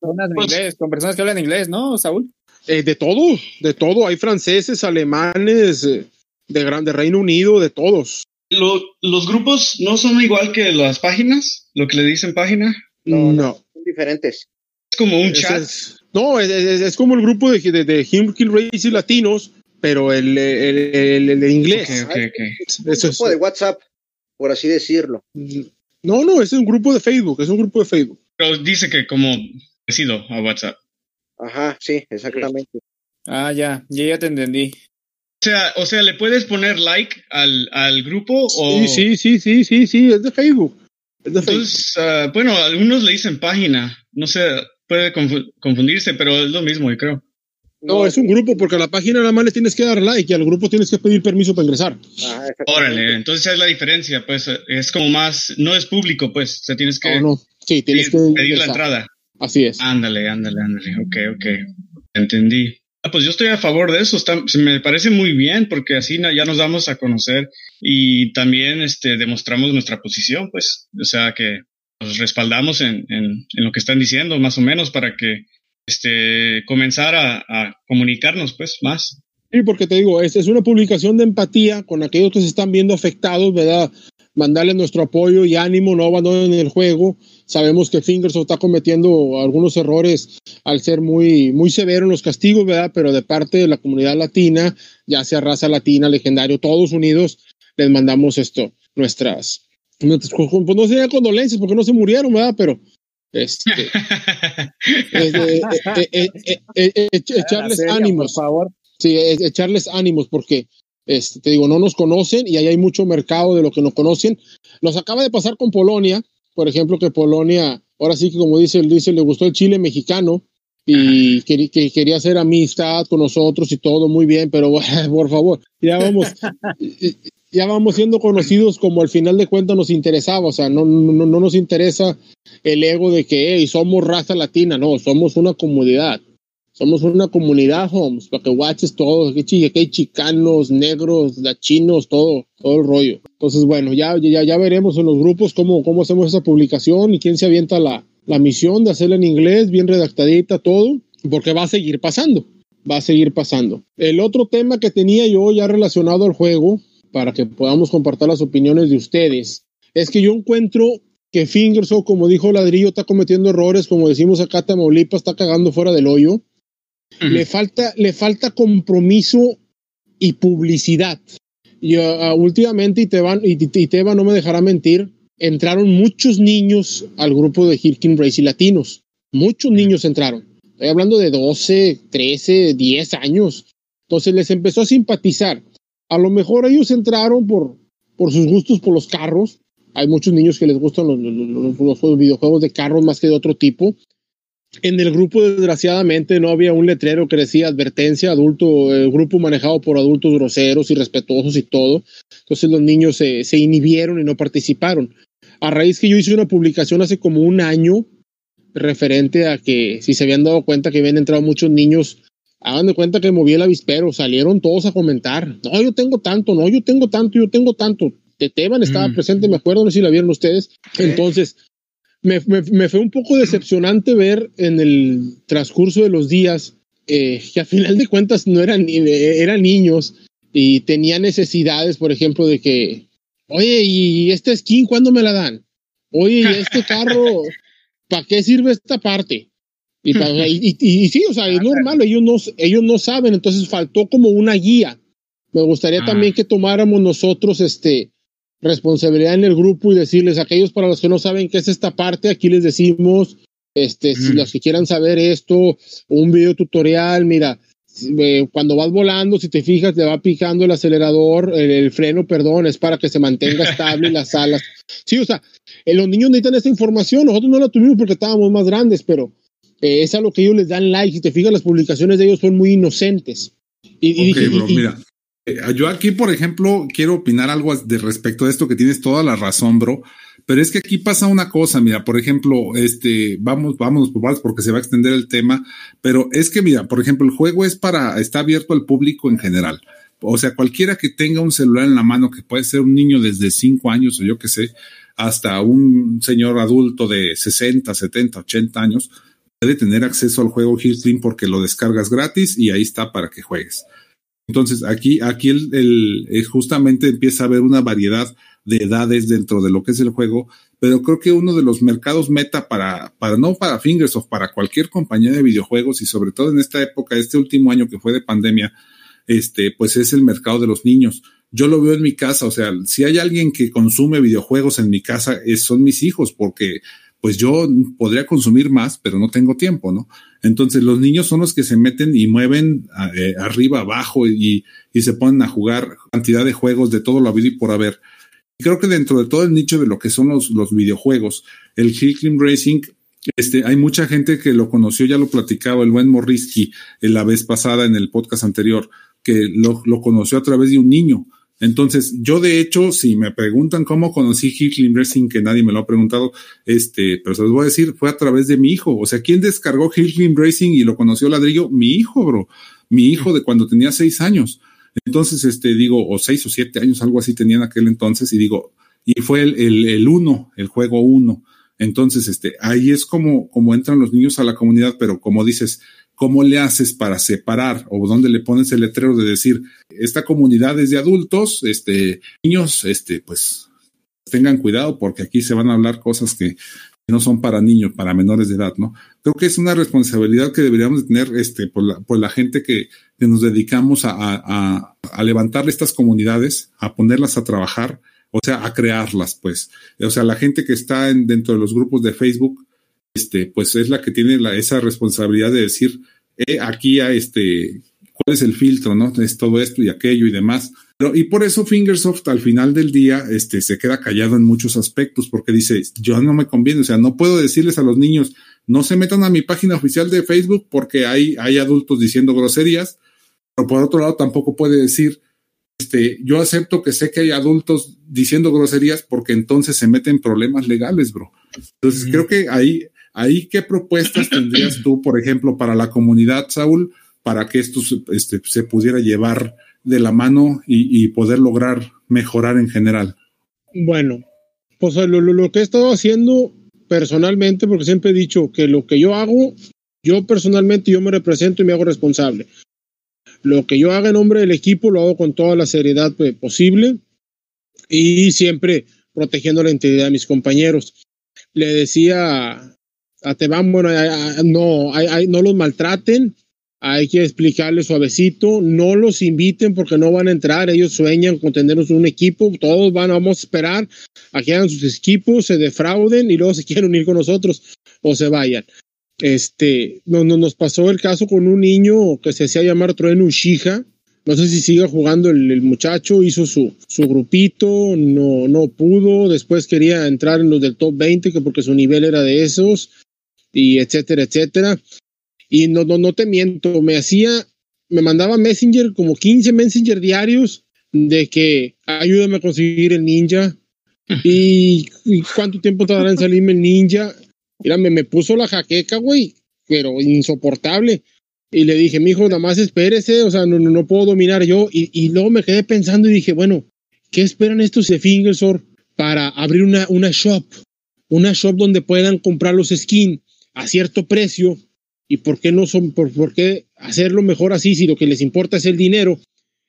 Con personas, inglés, con personas que hablan inglés, ¿no, Saúl? Eh, de todo, de todo. Hay franceses, alemanes, eh, de grande Reino Unido, de todos. ¿Los grupos no son igual que las páginas? ¿Lo que le dicen página? No, no. Son diferentes. Es como un chat. no, es, es, como el grupo de, de, de Kill y Latinos, pero el, el, el, inglés. Okay, okay, Es un grupo de WhatsApp, por así decirlo. No, no, es un grupo de Facebook, es un grupo de Facebook. Pero dice que como parecido a WhatsApp. Ajá, sí, exactamente. Ah, ya, ya, ya te entendí. O sea, o sea, ¿le puedes poner like al, al grupo? O... Sí, sí, sí, sí, sí, sí, es de Facebook. Es de Entonces, uh, bueno, algunos le dicen página. No sé, puede confundirse, pero es lo mismo, yo creo. No, es un grupo porque a la página nada más le tienes que dar like y al grupo tienes que pedir permiso para ingresar. Ah, Órale, entonces es la diferencia, pues es como más, no es público, pues, o sea, tienes que, no, Sí, tienes pedir, que pedir la entrada. Así es. Ándale, ándale, ándale, ok, ok, entendí. Ah, pues yo estoy a favor de eso, Está, me parece muy bien porque así ya nos damos a conocer y también este, demostramos nuestra posición, pues, o sea, que nos respaldamos en, en, en lo que están diciendo, más o menos, para que este, comenzar a, comunicarnos pues más. Sí, porque te digo, es, es una publicación de empatía con aquellos que se están viendo afectados, ¿verdad? Mandarles nuestro apoyo y ánimo, no abandonen el juego. Sabemos que Fingers está cometiendo algunos errores al ser muy, muy severo en los castigos, ¿verdad? Pero de parte de la comunidad latina, ya sea raza latina, legendario, todos unidos, les mandamos esto, nuestras, nuestras pues no sería condolencias porque no se murieron, ¿verdad? Pero este, echarles ánimos. Por favor. Sí, echarles ánimos porque este, te digo, no nos conocen y ahí hay mucho mercado de lo que no conocen. Nos acaba de pasar con Polonia, por ejemplo, que Polonia, ahora sí que como dice, dice le gustó el chile mexicano y que, que, quería hacer amistad con nosotros y todo muy bien, pero por favor, ya vamos, ya vamos siendo conocidos como al final de cuentas nos interesaba, o sea, no, no, no nos interesa el ego de que hey, somos raza latina, no, somos una comunidad. Somos una comunidad, homes, para que watches todo, que hay chicanos, negros, latinos, todo, todo el rollo. Entonces, bueno, ya, ya, ya veremos en los grupos cómo, cómo hacemos esa publicación y quién se avienta la, la misión de hacerla en inglés, bien redactadita, todo, porque va a seguir pasando, va a seguir pasando. El otro tema que tenía yo ya relacionado al juego, para que podamos compartir las opiniones de ustedes, es que yo encuentro que Fingerso, como dijo Ladrillo, está cometiendo errores, como decimos acá, Tamaulipas está cagando fuera del hoyo. le, falta, le falta compromiso y publicidad. Y uh, últimamente, y Teba, y, y no me dejará mentir, entraron muchos niños al grupo de Hirkin Race y latinos. Muchos niños entraron. Estoy hablando de 12, 13, 10 años. Entonces les empezó a simpatizar a lo mejor ellos entraron por, por sus gustos por los carros. Hay muchos niños que les gustan los, los, los videojuegos de carros más que de otro tipo. En el grupo, desgraciadamente, no había un letrero que decía advertencia, adulto, el grupo manejado por adultos groseros y respetuosos y todo. Entonces los niños se, se inhibieron y no participaron. A raíz que yo hice una publicación hace como un año referente a que si se habían dado cuenta que habían entrado muchos niños, hagan de cuenta que moví el avispero, salieron todos a comentar. No, yo tengo tanto, no, yo tengo tanto, yo tengo tanto. Teteban estaba mm. presente, me acuerdo, no sé si la vieron ustedes. Entonces, me, me, me, fue un poco decepcionante ver en el transcurso de los días eh, que a final de cuentas no eran, eran niños y tenían necesidades, por ejemplo, de que, oye, ¿y este skin cuándo me la dan? Oye, este carro, ¿para qué sirve esta parte? Y, y, sí, o sea, es normal, ellos no, ellos no saben, entonces faltó como una guía. Me gustaría ah. también que tomáramos nosotros este, responsabilidad en el grupo y decirles a aquellos para los que no saben qué es esta parte, aquí les decimos, este, si los que quieran saber esto, un video tutorial, mira, eh, cuando vas volando, si te fijas, te va picando el acelerador, el, freno, perdón, es para que se mantenga estable las alas. Sí, o sea, eh, los niños necesitan esta información, nosotros no la tuvimos porque estábamos más grandes, pero eh, es a lo que ellos les dan like, si te fijas, las publicaciones de ellos son muy inocentes. Y, mira, eh, yo aquí, por ejemplo, quiero opinar algo de respecto a esto que tienes toda la razón, bro. Pero es que aquí pasa una cosa, mira, por ejemplo, este, vamos, vamos, porque se va a extender el tema, pero es que, mira, por ejemplo, el juego es para, está abierto al público en general. O sea, cualquiera que tenga un celular en la mano, que puede ser un niño desde cinco años o yo qué sé, hasta un señor adulto de 60, 70, 80 años, puede tener acceso al juego Hearthstone porque lo descargas gratis y ahí está para que juegues. Entonces, aquí, aquí el, el, eh, justamente empieza a haber una variedad de edades dentro de lo que es el juego, pero creo que uno de los mercados meta para, para no para Fingersoft, para cualquier compañía de videojuegos y sobre todo en esta época, este último año que fue de pandemia, este, pues es el mercado de los niños. Yo lo veo en mi casa, o sea, si hay alguien que consume videojuegos en mi casa, es, son mis hijos, porque pues yo podría consumir más, pero no tengo tiempo, ¿no? Entonces los niños son los que se meten y mueven eh, arriba, abajo y, se ponen a jugar cantidad de juegos de todo lo habido y por haber. Y creo que dentro de todo el nicho de lo que son los, videojuegos, el Hill Racing, este, hay mucha gente que lo conoció, ya lo platicaba el buen Morrisky la vez pasada en el podcast anterior, que lo conoció a través de un niño entonces, yo de hecho, si me preguntan cómo conocí Hickling Racing, que nadie me lo ha preguntado, este, pero se los voy a decir, fue a través de mi hijo. O sea, ¿quién descargó Hickling Racing y lo conoció ladrillo? Mi hijo, bro. Mi hijo de cuando tenía seis años. Entonces, este, digo, o seis o siete años, algo así tenía en aquel entonces, y digo, y fue el, el, el uno, el juego uno. Entonces, este, ahí es como, como entran los niños a la comunidad, pero como dices, ¿Cómo le haces para separar o dónde le pones el letrero de decir, esta comunidad es de adultos, este, niños, este, pues tengan cuidado porque aquí se van a hablar cosas que no son para niños, para menores de edad, ¿no? Creo que es una responsabilidad que deberíamos tener este, por, la, por la gente que, que nos dedicamos a, a, a, levantar estas comunidades, a ponerlas a trabajar, o sea, a crearlas, pues. O sea, la gente que está en, dentro de los grupos de Facebook, este, pues es la que tiene la, esa responsabilidad de decir, eh, aquí a este, cuál es el filtro, ¿no? Es todo esto y aquello y demás. Pero, y por eso Fingersoft al final del día este, se queda callado en muchos aspectos porque dice, yo no me conviene, o sea, no puedo decirles a los niños, no se metan a mi página oficial de Facebook porque hay, hay adultos diciendo groserías, pero por otro lado tampoco puede decir, este, yo acepto que sé que hay adultos diciendo groserías porque entonces se meten problemas legales, bro. Entonces creo que ahí Ahí, ¿qué propuestas tendrías tú, por ejemplo, para la comunidad, Saúl, para que esto este, se pudiera llevar de la mano y, poder lograr mejorar en general? Bueno, pues lo, lo, que he estado haciendo personalmente, porque siempre he dicho que lo que yo hago, yo personalmente yo me represento y me hago responsable. Lo que yo haga en nombre del equipo lo hago con toda la seriedad pues, posible y siempre protegiendo la integridad de mis compañeros. Le decía a Teban, bueno, no, no los maltraten, hay que explicarles suavecito, no los inviten porque no van a entrar, ellos sueñan con tenernos un equipo, todos van, vamos a esperar a que hagan sus equipos, se defrauden y luego se quieren unir con nosotros o se vayan. Este, no, no, nos pasó el caso con un niño que se hacía llamar Trueno Ushija, No sé si siga jugando el, el muchacho, hizo su, su grupito, no, no pudo, después quería entrar en los del top 20, que porque su nivel era de esos, y etcétera, etcétera. Y no, no, no te miento, me hacía, me mandaba Messenger, como 15 Messenger diarios, de que ayúdame a conseguir el ninja. Y, y cuánto tiempo tardará en salirme el ninja. Mira, me, me puso la jaqueca, güey, pero insoportable. Y le dije, mijo, nada más espérese, o sea, no, no, no puedo dominar yo. Y, y luego me quedé pensando y dije, bueno, ¿qué esperan estos de Fingersor para abrir una, una shop? Una shop donde puedan comprar los skins a cierto precio. ¿Y por qué no son, por, por qué hacerlo mejor así si lo que les importa es el dinero?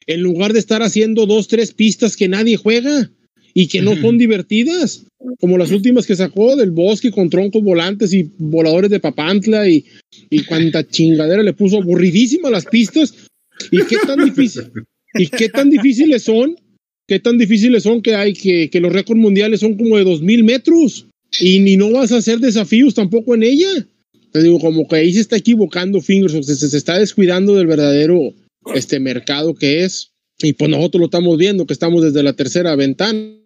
En lugar de estar haciendo dos, tres pistas que nadie juega y que no son divertidas, como las últimas que sacó del bosque con troncos volantes y voladores de papantla y, y cuanta chingadera le puso aburridísimas las pistas. ¿Y qué tan difícil? ¿Y qué tan difíciles son? ¿Qué tan difíciles son que hay que, que los récords mundiales son como de dos mil metros? Y ni no vas a hacer desafíos tampoco en ella. Te digo, como que ahí se está equivocando Fingers, o sea, se, se está descuidando del verdadero este mercado que es. Y pues nosotros lo estamos viendo, que estamos desde la tercera ventana.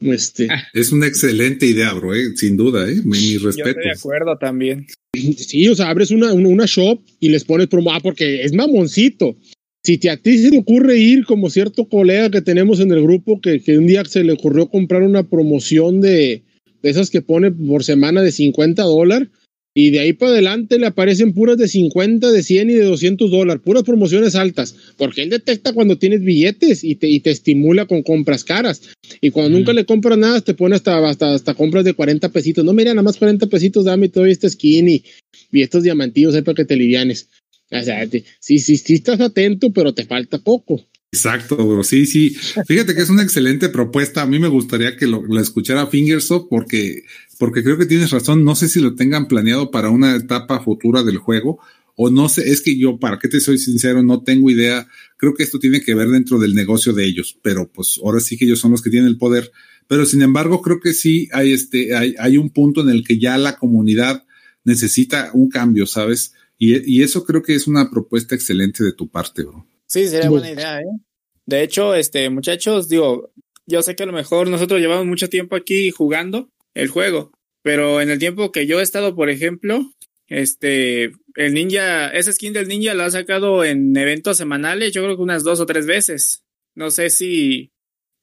Este, Es una excelente idea, bro, eh, sin duda, ¿eh? Mi, Yo estoy de acuerdo también. Sí, o sea, abres una, una, una shop y les pones promo, ah, porque es mamoncito. Si te, a ti se te ocurre ir como cierto colega que tenemos en el grupo que, que un día se le ocurrió comprar una promoción de, de esas que pone por semana de 50 dólares y de ahí para adelante le aparecen puras de 50, de 100 y de 200 dólares, puras promociones altas, porque él detecta cuando tienes billetes y te, y te estimula con compras caras. Y cuando nunca le compras nada, te pone hasta, hasta, hasta compras de 40 pesitos. No, mira, nada más 40 pesitos, dame todo este skin y, y estos diamantillos ahí para que te livianes. O sea, te- sí, sí, sí estás atento, pero te falta poco. Exacto, bro. Sí, sí. Fíjate que es una excelente propuesta. A mí me gustaría que lo, lo escuchara Fingersoft porque, porque creo que tienes razón. No sé si lo tengan planeado para una etapa futura del juego o no sé. Es que yo, para que te soy sincero, no tengo idea. Creo que esto tiene que ver dentro del negocio de ellos, pero pues ahora sí que ellos son los que tienen el poder. Pero sin embargo, creo que sí hay este, hay, hay un punto en el que ya la comunidad necesita un cambio, ¿sabes? Y, y eso creo que es una propuesta excelente de tu parte, bro. Sí, sería buena idea, ¿eh? De hecho, este, muchachos, digo, yo sé que a lo mejor nosotros llevamos mucho tiempo aquí jugando el juego, pero en el tiempo que yo he estado, por ejemplo, este, el ninja, ese skin del ninja lo ha sacado en eventos semanales, yo creo que unas dos o tres veces. No sé si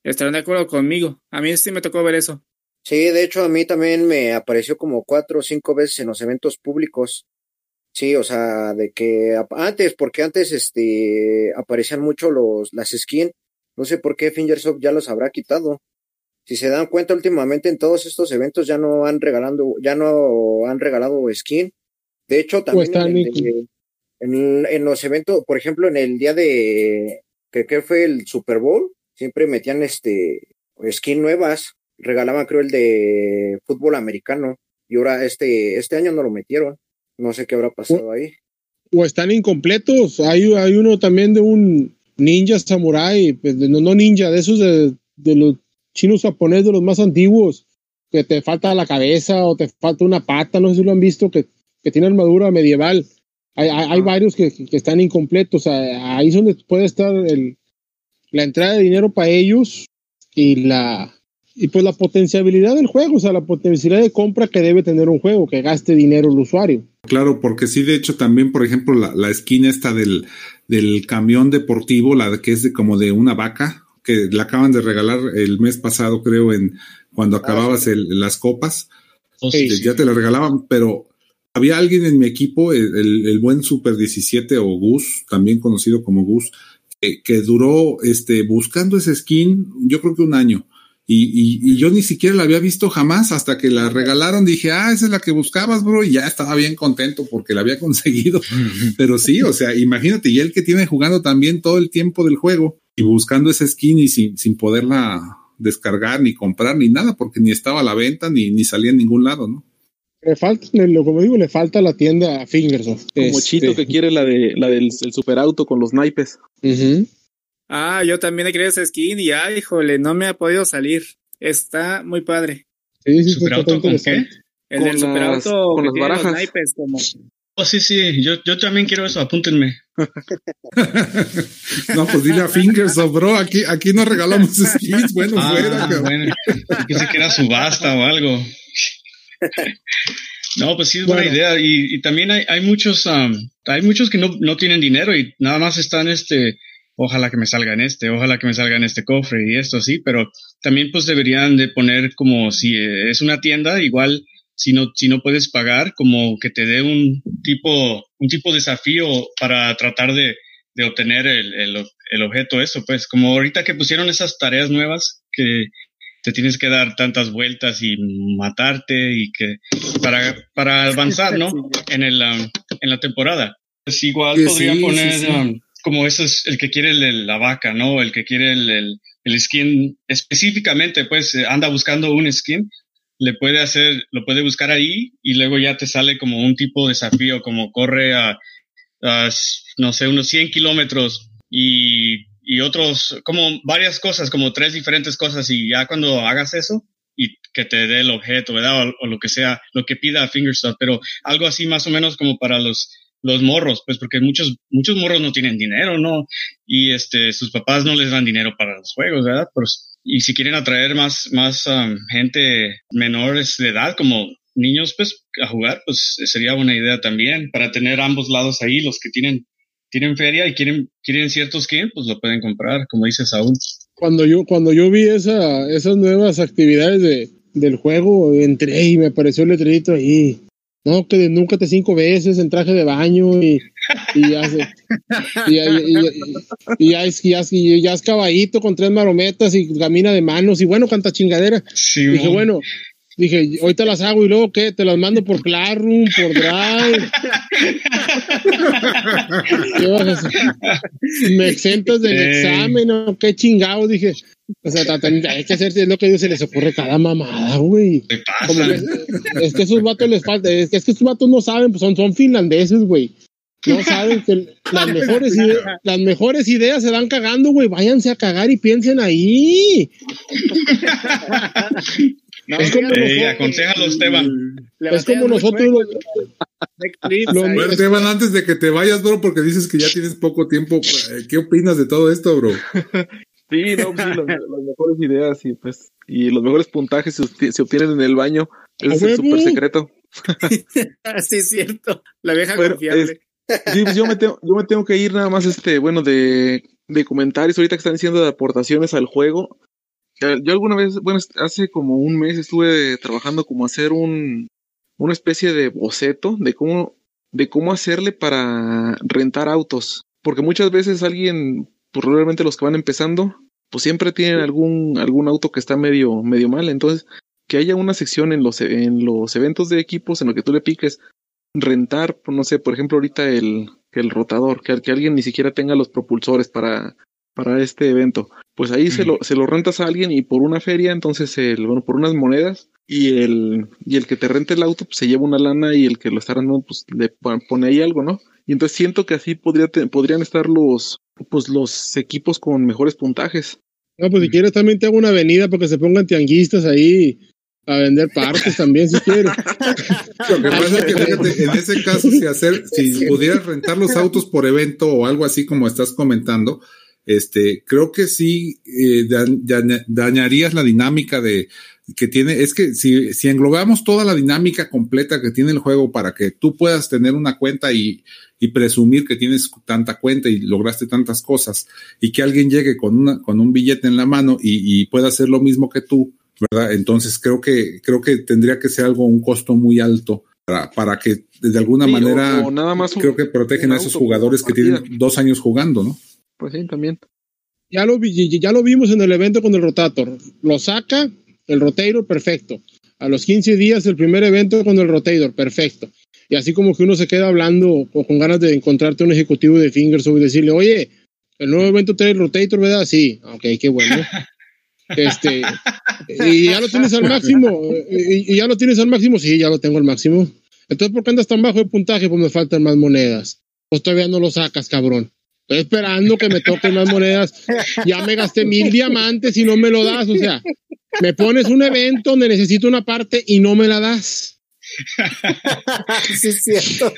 estarán de acuerdo conmigo. A mí sí me tocó ver eso. Sí, de hecho a mí también me apareció como cuatro o cinco veces en los eventos públicos. Sí, o sea, de que antes, porque antes este aparecían mucho los las skins. No sé por qué Fingersoft ya los habrá quitado. Si se dan cuenta últimamente en todos estos eventos ya no han regalando, ya no han regalado skin. De hecho, también el en los eventos, por ejemplo, en el día de que, que fue el Super Bowl, siempre metían este skin nuevas, regalaban creo el de fútbol americano y ahora este este año no lo metieron. No sé qué habrá pasado ahí. o están incompletos. Hay, hay uno también de un ninja samurai, pues, no, no ninja, de esos de, de los chinos japoneses, de los más antiguos, que te falta la cabeza o te falta una pata, no sé si lo han visto, que, que tiene armadura medieval. Hay, hay, hay varios que, que están incompletos. Ahí es donde puede estar el, la entrada de dinero para ellos y la y pues la potenciabilidad del juego, o sea, la potencialidad de compra que debe tener un juego, que gaste dinero el usuario. Claro, porque sí, de hecho, también, por ejemplo, la, la esquina esta del, del camión deportivo, la de- que es de como de una vaca, que la acaban de regalar el mes pasado, creo, en cuando acababas el- las copas, Oh, ya te la regalaban, pero había alguien en mi equipo, el, el- el buen Super 17 o Gus, también conocido como Gus, que, que duró este, buscando ese skin, yo creo que un año. Y, y, y yo ni siquiera la había visto jamás hasta que la regalaron. Dije, ah, esa es la que buscabas, bro. Y ya estaba bien contento porque la había conseguido. Pero sí, o sea, imagínate, y él que tiene jugando también todo el tiempo del juego y buscando esa skin y sin, sin poderla descargar ni comprar ni nada porque ni estaba a la venta ni, ni salía en ningún lado, ¿no? Le falta, como digo, le falta la tienda a Fingersoft. Como Este, Chito que quiere la de la del el superauto con los naipes. ujú. Ah, yo también he querido ese skin y ay, híjole, no me ha podido salir. Está muy padre. Sí, ¿Superauto con qué? El del superauto con las tiene los barajas. naipes como Oh, sí, sí, yo, yo también quiero eso, apúntenme. no, pues dile a Fingers, oh, bro, aquí, aquí no regalamos skins, bueno, Ah, fuera, bueno, pensé que era subasta o algo. No, pues sí es buena Bueno. idea. Y, y también hay, hay muchos, am, hay muchos que no, no tienen dinero y nada más están este, ojalá que me salga en este, ojalá que me salga en este cofre y esto sí, pero también pues deberían de poner como si eh, es una tienda, igual si no, si no puedes pagar, como que te dé un tipo, un tipo de desafío para tratar de, de obtener el, el, el objeto eso, pues como ahorita que pusieron esas tareas nuevas que te tienes que dar tantas vueltas y matarte y que para, para avanzar, ¿no? En el, um, en la temporada. Pues igual Sí, podría sí, poner sí, sí. um, como eso es el que quiere la vaca, ¿no? El que quiere el, el, skin específicamente, pues eh, anda buscando un skin, le puede hacer, lo puede buscar ahí y luego ya te sale como un tipo de desafío, como corre a, a, no sé, unos 100 kilómetros y, y otros, como varias cosas, como tres diferentes cosas y ya cuando hagas eso y que te dé el objeto, ¿verdad? O, o lo que sea, lo que pida Fingerstop, pero algo así más o menos como para los los morros, pues porque muchos muchos morros no tienen dinero, ¿no? Y este sus papás no les dan dinero para los juegos, ¿verdad? Pues, y si quieren atraer más más um, gente menores de edad como niños pues a jugar, pues sería buena idea también para tener ambos lados ahí, los que tienen tienen feria y quieren quieren ciertos skin, pues lo pueden comprar, como dice Saúl. Cuando yo, cuando yo vi esa, esas nuevas actividades de, del juego, entré y me apareció el letrerito ahí. No, que nunca te cinco veces en traje de baño y, y ya se- y, y- y- y es caballito con tres marometas y camina de manos y bueno, canta chingadera. Sí, Dije, bueno, dije, ahorita las hago y luego qué, te las mando por Classroom, por Drive. ¿Qué vas a hacer? Me exentas del examen, ¿o qué chingados? Dije, o sea, hay que hacer lo que a ellos se les ocurre cada mamada, güey. ¿qué pasa? es que esos vatos les falta, es que, es que esos vatos no saben, pues son, son finlandeses, güey. No saben que las mejores, ide- las mejores ideas se dan cagando, güey. Váyanse a cagar y piensen ahí. No, Es como fíjate, Ey, nosotros- aconsejalo, Esteban. Es como nosotros, Lo-. Bueno, Esteban, antes de que te vayas, bro, porque dices que ya tienes poco tiempo, eh, ¿qué opinas de todo esto, bro? Sí, no, pues sí, las, las mejores ideas y pues y los mejores puntajes se, se obtienen en el baño. Ese es el super secreto. sí, es cierto. La vieja Bueno, confiable. Sí, pues yo me tengo, yo me tengo que ir nada más este, bueno, de, de comentarios ahorita que están diciendo de aportaciones al juego. Yo alguna vez, bueno, hace como un mes estuve trabajando como hacer un, una especie de boceto de cómo, de cómo hacerle para rentar autos. Porque muchas veces alguien, pues probablemente los que van empezando, pues siempre tienen algún, algún auto que está medio, medio mal. Entonces, que haya una sección en los, en los eventos de equipos en lo que tú le piques rentar, pues, no sé, por ejemplo, ahorita el, el rotador, que, que alguien ni siquiera tenga los propulsores para, para este evento. Pues ahí se, lo, se lo rentas a alguien y por una feria, entonces, el, bueno, por unas monedas, y el, y el que te rente el auto, pues se lleva una lana y el que lo está rentando, pues le pon- pone ahí algo, ¿no? Y entonces siento que así podría te- podrían estar los, pues los equipos con mejores puntajes. No, pues si quieres también te hago una avenida para que se pongan tianguistas ahí a vender partes también si quieres. Lo que pasa es que, fíjate, en ese caso, si hacer, si pudieras rentar los autos por evento o algo así como estás comentando, este, creo que sí eh, da- daña- dañarías la dinámica de que tiene, es que si, si englobamos toda la dinámica completa que tiene el juego para que tú puedas tener una cuenta y, y presumir que tienes tanta cuenta y lograste tantas cosas y que alguien llegue con una, con un billete en la mano y, y pueda hacer lo mismo que tú, ¿verdad? Entonces creo que, creo que tendría que ser algo, un costo muy alto para, para que de alguna Sí, manera o nada más un- creo que protegen a esos jugadores que tienen dos años jugando, ¿no? Pues sí, también. Ya lo, vi- ya lo vimos en el evento con el Rotator. Lo saca el Rotator, perfecto. A los 15 días el primer evento con el Rotator, perfecto. Y así como que uno se queda hablando o con ganas de encontrarte un ejecutivo de Fingersoft y decirle, oye, el nuevo evento trae el Rotator, ¿verdad? Sí, ok, qué bueno. Este, y ya lo tienes al máximo. Y, y ya lo tienes al máximo, sí, ya lo tengo al máximo. Entonces, ¿por qué andas tan bajo de puntaje? Pues me faltan más monedas. Pues todavía no lo sacas, cabrón. Estoy esperando que me toquen más monedas. Ya me gasté mil diamantes y no me lo das. O sea, me pones un evento donde necesito una parte y no me la das. sí, es cierto.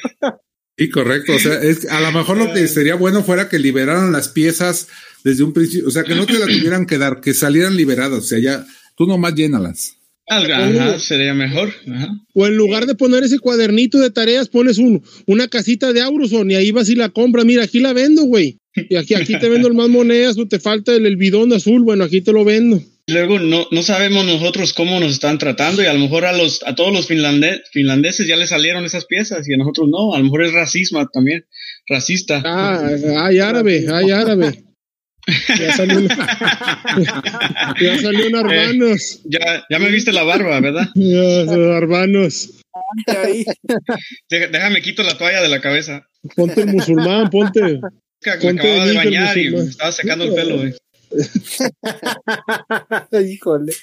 Sí, correcto. O sea, es, a lo mejor lo que sería bueno fuera que liberaran las piezas desde un principio. O sea, que no te las tuvieran que dar, que salieran liberadas. O sea, ya tú nomás llénalas. Ajá, sería mejor. Ajá. O en lugar de poner ese cuadernito de tareas, pones un, una casita de Auroson y ahí vas y la compras. Mira, aquí la vendo, güey. Y aquí, aquí te vendo el más monedas o te falta el, el bidón azul. Bueno, aquí te lo vendo. Luego no, no sabemos nosotros cómo nos están tratando y a lo mejor a los a todos los finlande- finlandeses ya les salieron esas piezas y a nosotros no, a lo mejor es racismo también, racista. Ah, hay árabe, hay árabe. Ya salió, ya salió un hermanos. Ya, ya me viste la barba, ¿verdad? Ya, hermanos. Déjame quito la toalla de la cabeza. Ponte el musulmán, ponte. Que me Ponte acababa de bañar y me estaba secando el pelo, güey. Híjole.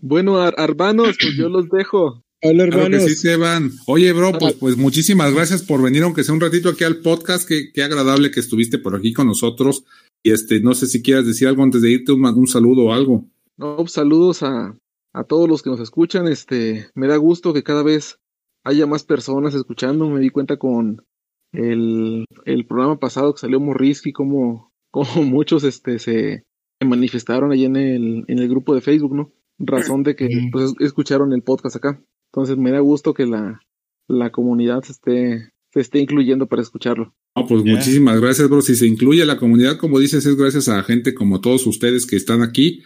Bueno, ar- hermanos, pues yo los dejo. Hola, Claro que hermanos. sí, Esteban. Oye, bro, pues, pues muchísimas gracias por venir, aunque sea un ratito aquí al podcast. Qué, qué agradable que estuviste por aquí con nosotros. Y este, no sé si quieras decir algo antes de irte, un, un saludo o algo. No, pues, saludos a, a todos los que nos escuchan. Este, me da gusto que cada vez haya más personas escuchando. Me di cuenta con el, el programa pasado que salió Morrisky, como, como muchos este, se, manifestaron ahí en el, en el grupo de Facebook, ¿no? Razón de que pues, escucharon el podcast acá. Entonces me da gusto que la, la comunidad se esté, se esté incluyendo para escucharlo. No, pues muchísimas gracias, bro. Si se incluye la comunidad, como dices, es gracias a gente como todos ustedes que están aquí.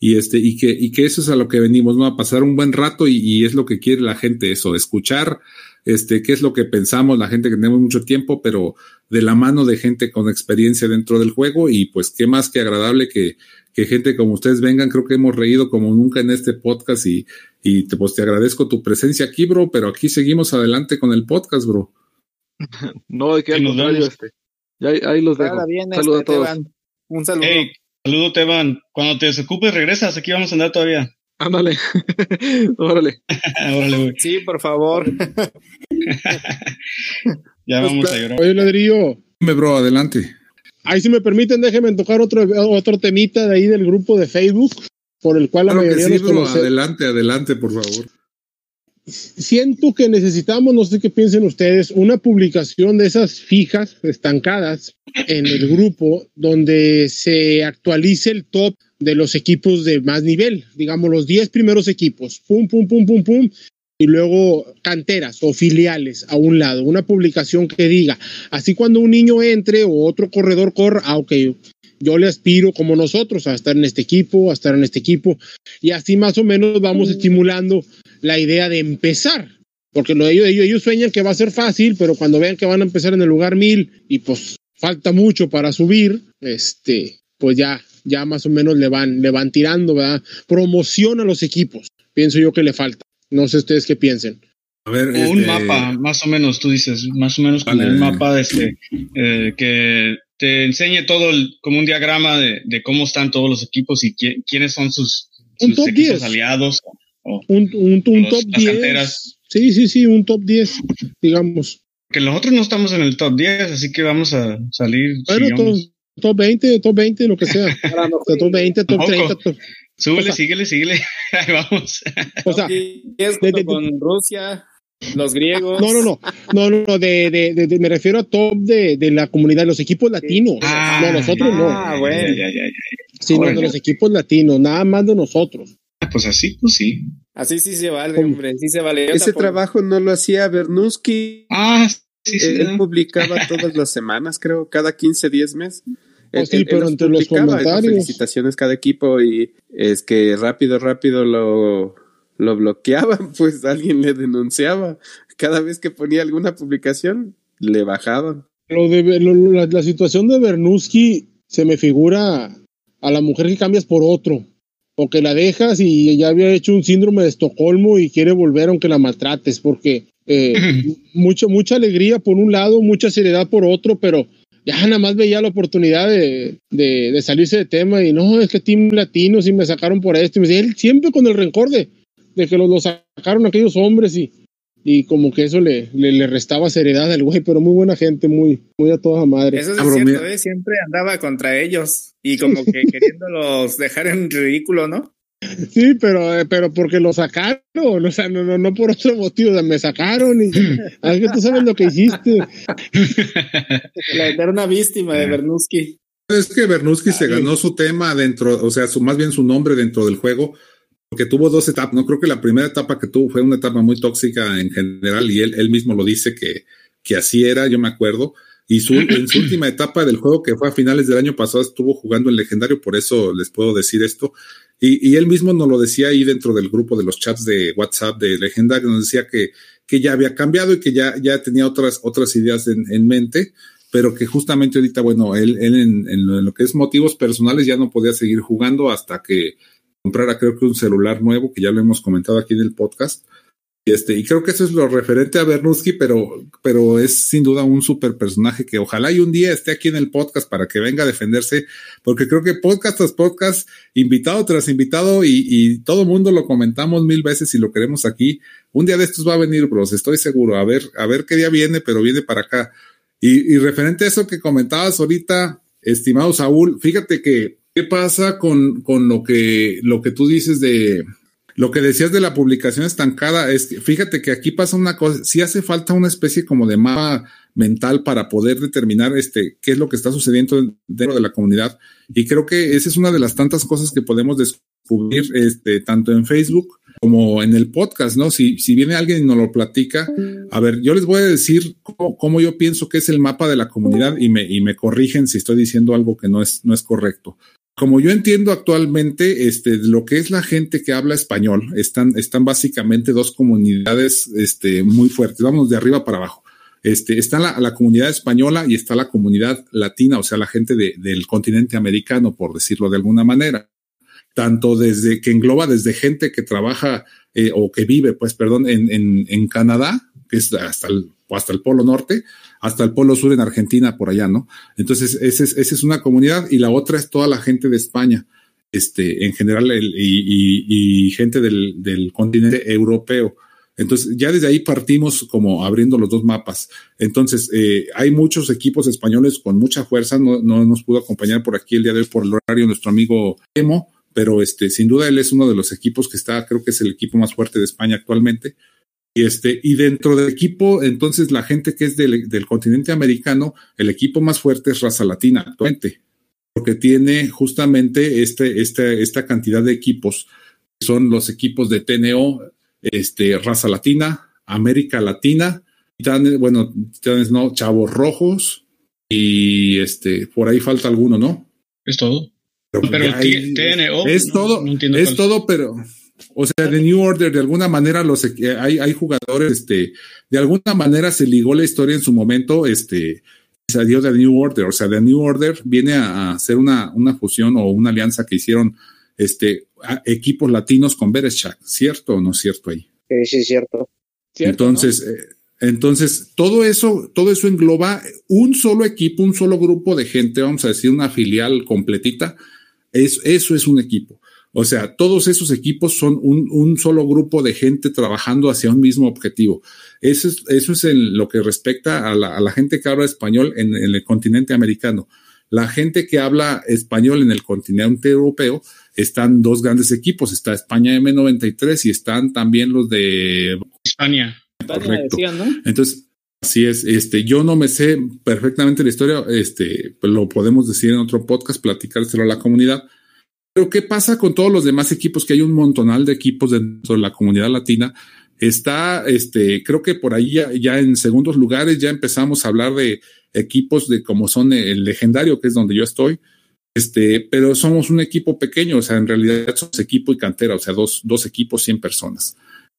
Y este, y que, y que eso es a lo que venimos, ¿no? A pasar un buen rato y, y es lo que quiere la gente, eso, escuchar, este, qué es lo que pensamos, la gente que tenemos mucho tiempo, pero de la mano de gente con experiencia dentro del juego, y pues qué más que agradable que, que gente como ustedes vengan, creo que hemos reído como nunca en este podcast y, y te, pues te agradezco tu presencia aquí, bro, pero aquí seguimos adelante con el podcast, bro. No, de que al contrario, vemos. este. Ya ahí, ahí los dejo. Nada bien, Saludos este, a todos. Teban. Un saludo. Hey, saludo, Teban. Cuando te desocupes, regresas. Aquí vamos a andar todavía. Ándale. Órale. Órale, güey. Sí, por favor. Ya vamos a llorar. Oye, ladrillo. Dime, bro, adelante. Ahí si me permiten, déjenme tocar otro, otro temita de ahí del grupo de Facebook, por el cual la Claro que mayoría sí, nos bro, conoce. adelante, adelante, por favor. Siento que necesitamos, no sé qué piensen ustedes, una publicación de esas fijas, estancadas, en el grupo, donde se actualice el top de los equipos de más nivel, digamos los 10 primeros equipos, pum, pum, pum, pum, pum, y luego canteras o filiales a un lado, una publicación que diga, así cuando un niño entre o otro corredor corra, ah, ok, yo le aspiro como nosotros a estar en este equipo, a estar en este equipo, y así más o menos vamos estimulando la idea de empezar. Porque lo, ellos, ellos, ellos sueñan que va a ser fácil, pero cuando vean que van a empezar en el lugar mil y pues falta mucho para subir, este, pues ya, ya más o menos le van, le van tirando, ¿verdad? Promoción a los equipos. Pienso yo que le falta. No sé ustedes qué piensen. A ver, Un este, mapa, más o menos, tú dices, más o menos como Vale. un mapa este, eh, que te enseñe todo, el- como un diagrama de, de cómo están todos los equipos y qui- quiénes son sus, Un sus top equipos 10. aliados. O- Un, un, un Los- top las 10. canteras. Sí, sí, sí, un top 10, digamos. que nosotros no estamos en el top 10, así que vamos a salir. Bueno, top, top 20, top 20, lo que sea. O sea, top 20, top Tampoco. 30. top- Súbele, o sea- síguele, síguele. Ahí vamos. o sea, Y es de- junto de- con Rusia, los griegos. No, no, no, no, no, no, de, de, de- de- me refiero a top de, de la comunidad, los equipos latinos. Ah, no, nosotros no, Ah, bueno. Ya, ya, ya, ya. sino de órale. los equipos latinos, nada más de nosotros. Ah, Pues así, pues sí. Así sí se vale, hombre. Sí se vale. Yo Ese tampoco- trabajo no lo hacía Bernuski. Ah, sí, sí. Él publicaba todas las semanas, creo, cada 15, 10 meses. Él- Oh, sí, él- pero entre los comentarios. Felicitaciones cada equipo y es que rápido, rápido lo, lo bloqueaban, pues alguien le denunciaba. Cada vez que ponía alguna publicación, le bajaban. Lo de, lo- la, la situación de Bernuski se me figura a la mujer que cambias por otro, o que la dejas y ya había hecho un síndrome de Estocolmo y quiere volver aunque la maltrates, porque eh, mucha alegría por un lado, mucha seriedad por otro, pero ya nada más veía la oportunidad de, de, de salirse de tema y no, es que Team Latino sí me sacaron por esto, y me decía, él siempre con el rencor de, de que los, los sacaron aquellos hombres y, y como que eso le, le, le restaba seriedad al güey, pero muy buena gente, muy, muy a toda madre. Eso es Ah, cierto. ¿eh? Siempre andaba contra ellos y como que queriéndolos dejar en ridículo, ¿no? Sí, pero, eh, pero porque lo sacaron, o sea, no, no, no por otro motivo, o sea, me sacaron y es que tú sabes lo que hiciste. La eterna víctima de Bernuski. Es que Bernuski se ganó su tema dentro, o sea, su, más bien su nombre dentro del juego, porque tuvo dos etapas. No creo que la primera etapa que tuvo fue una etapa muy tóxica en general, y él, él mismo lo dice que, que así era, yo me acuerdo. Y su, en su última etapa del juego, que fue a finales del año pasado, estuvo jugando en legendario, por eso les puedo decir esto. Y, y él mismo nos lo decía ahí dentro del grupo de los chats de WhatsApp de legendario, nos decía que, que ya había cambiado y que ya, ya tenía otras, otras ideas en, en mente, pero que justamente ahorita, bueno, él, él en, en, lo que es motivos personales ya no podía seguir jugando hasta que comprara creo que un celular nuevo, que ya lo hemos comentado aquí en el podcast. Este, y creo que eso es lo referente a Bernuski, pero, pero es sin duda un super personaje que ojalá y un día esté aquí en el podcast para que venga a defenderse, porque creo que podcast tras podcast, invitado tras invitado, y, y todo mundo lo comentamos mil veces y lo queremos aquí. Un día de estos va a venir, bros, estoy seguro. A ver, a ver qué día viene, pero viene para acá. Y, y referente a eso que comentabas ahorita, estimado Saúl, fíjate que, ¿qué pasa con, con lo que, lo que tú dices de, lo que decías de la publicación estancada es que fíjate que aquí pasa una cosa, sí hace falta una especie como de mapa mental para poder determinar este qué es lo que está sucediendo dentro de la comunidad. Y creo que esa es una de las tantas cosas que podemos descubrir este tanto en Facebook como en el podcast, ¿no? Si, si viene alguien y nos lo platica, a ver, yo les voy a decir cómo, cómo yo pienso que es el mapa de la comunidad y me, y me corrigen si estoy diciendo algo que no es, no es correcto como yo entiendo actualmente, este, lo que es la gente que habla español, están, están básicamente dos comunidades, este, muy fuertes. Vamos de arriba para abajo. Este, está la, la comunidad española y está la comunidad latina, o sea, la gente de, del continente americano, por decirlo de alguna manera. Tanto desde que engloba desde gente que trabaja eh, o que vive, pues, perdón, en, en, en Canadá, que es hasta el, hasta el Polo Norte, hasta el Polo Sur en Argentina, por allá, ¿no? Entonces, esa es, esa es una comunidad y la otra es toda la gente de España, este, en general, el, y, y, y, gente del, del continente europeo. Entonces, ya desde ahí partimos como abriendo los dos mapas. Entonces, eh, hay muchos equipos españoles con mucha fuerza. No, no nos pudo acompañar por aquí el día de hoy por el horario nuestro amigo Emo, pero este, sin duda él es uno de los equipos que está, creo que es el equipo más fuerte de España actualmente. Y, este, y dentro del equipo, entonces la gente que es del, del continente americano, el equipo más fuerte es raza latina actualmente, porque tiene justamente este, este, esta cantidad de equipos, son los equipos de TNO, este, raza latina, América Latina, titanes, bueno, titanes no, chavos rojos, y este, por ahí falta alguno, ¿no? Es todo. Pero, pero hay, TNO. Es todo, no es todo, pero o sea, de New Order, de alguna manera, los hay, hay jugadores, este, de alguna manera se ligó la historia en su momento, este, se dio de New Order. O sea, de New Order viene a, a ser una, una fusión o una alianza que hicieron este, equipos latinos con Bereshak, ¿cierto o no es cierto ahí? Sí, sí, cierto. ¿Cierto entonces, ¿no? eh, entonces, todo eso, todo eso engloba un solo equipo, un solo grupo de gente, vamos a decir, una filial completita. Es, eso es un equipo. O sea, todos esos equipos son un, un, solo grupo de gente trabajando hacia un mismo objetivo. Eso es, eso es en lo que respecta a la, a la gente que habla español en, en, el continente americano. La gente que habla español en el continente europeo están dos grandes equipos. Está España M93 y están también los de España. Correcto. Decían, ¿no? Entonces, Así es, este, yo no me sé perfectamente la historia, este, lo podemos decir en otro podcast, platicárselo a la comunidad, pero ¿qué pasa con todos los demás equipos? Que hay un montonal de equipos dentro de la comunidad latina. Está, este, creo que por ahí ya, ya, en segundos lugares ya empezamos a hablar de equipos de como son el legendario, que es donde yo estoy. Este, pero somos un equipo pequeño, o sea, en realidad somos equipo y cantera, o sea, dos, dos equipos, 100 personas.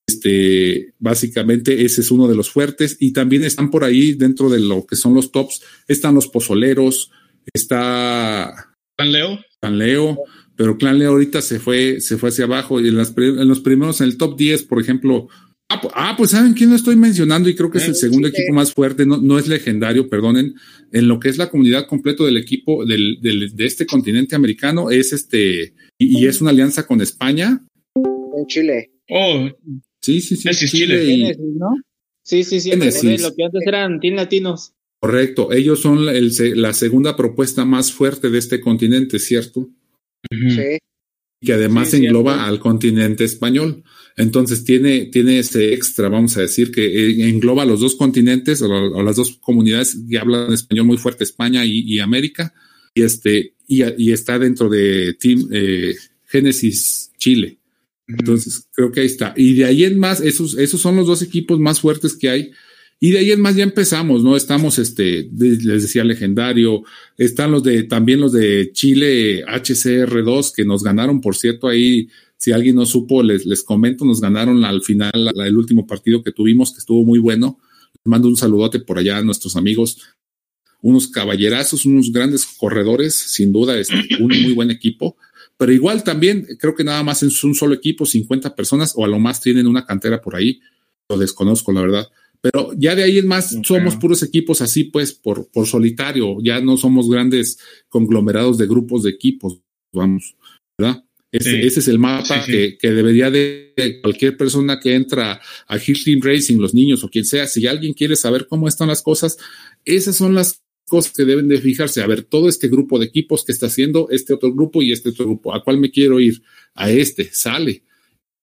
Este, básicamente ese es uno de los fuertes y también están por ahí dentro de lo que son los tops, están los pozoleros, está San Leo. San Leo, pero Clan Leo ahorita se fue, se fue hacia abajo y en, las, en los primeros, en el top 10, por ejemplo, ah, ah, pues saben quién no estoy mencionando y creo que es el segundo equipo más fuerte, no, no es legendario, perdonen, en lo que es la comunidad completo del equipo del, del, de este continente americano, es este, y, y, es una alianza con España. En Chile. Oh, sí, sí, sí. Es Chile. Chile. ¿no? Sí, sí, sí, Genesis. lo que antes eran Team Latinos. Correcto, ellos son el, la segunda propuesta más fuerte de este continente, ¿cierto? Sí. que además Sí, cierto. engloba al continente español. Entonces tiene, tiene ese extra, vamos a decir, que eh, engloba los dos continentes o, o las dos comunidades que hablan español muy fuerte, España y, y América, y este, y, y, está dentro de Team eh, Génesis Chile. Entonces creo que ahí está. Y de ahí en más, esos, esos son los dos equipos más fuertes que hay. Y de ahí en más ya empezamos, ¿no? Estamos, este, les decía legendario, están los de, también los de Chile HCR2, que nos ganaron, por cierto, ahí, si alguien no supo, les, les comento, nos ganaron al final la, el último partido que tuvimos, que estuvo muy bueno. Les mando un saludote por allá a nuestros amigos, unos caballerazos, unos grandes corredores, sin duda, es un muy buen equipo. Pero igual también, creo que nada más es un solo equipo, 50 personas, o a lo más tienen una cantera por ahí, lo desconozco, la verdad pero ya de ahí en más okay. somos puros equipos así, pues, por, por solitario, ya no somos grandes conglomerados de grupos de equipos, vamos, ¿verdad? Ese, sí. ese es el mapa sí, sí. Que, que, debería de cualquier persona que entra a Hill Team Racing, los niños o quien sea, si alguien quiere saber cómo están las cosas, esas son las cosas que deben de fijarse. A ver, todo este grupo de equipos que está haciendo este otro grupo y este otro grupo, ¿a cuál me quiero ir? A este, sale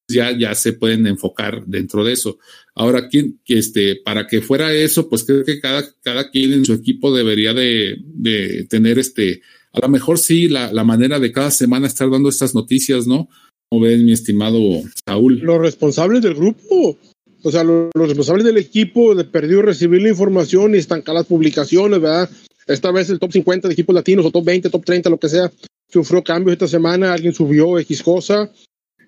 ya, ya se pueden enfocar dentro de eso. Ahora, ¿quién, este, para que fuera eso, pues creo que cada, cada quien en su equipo debería de, de tener este, a lo mejor sí, la, la, manera de cada semana estar dando estas noticias, ¿no? Como ven, mi estimado Saúl. Los responsables del grupo, o sea, los, responsables del equipo de perdido recibir la información y estancar las publicaciones, ¿verdad? Esta vez el top 50 de equipos latinos o top 20, top 30, lo que sea, sufrió cambios esta semana, alguien subió X cosa,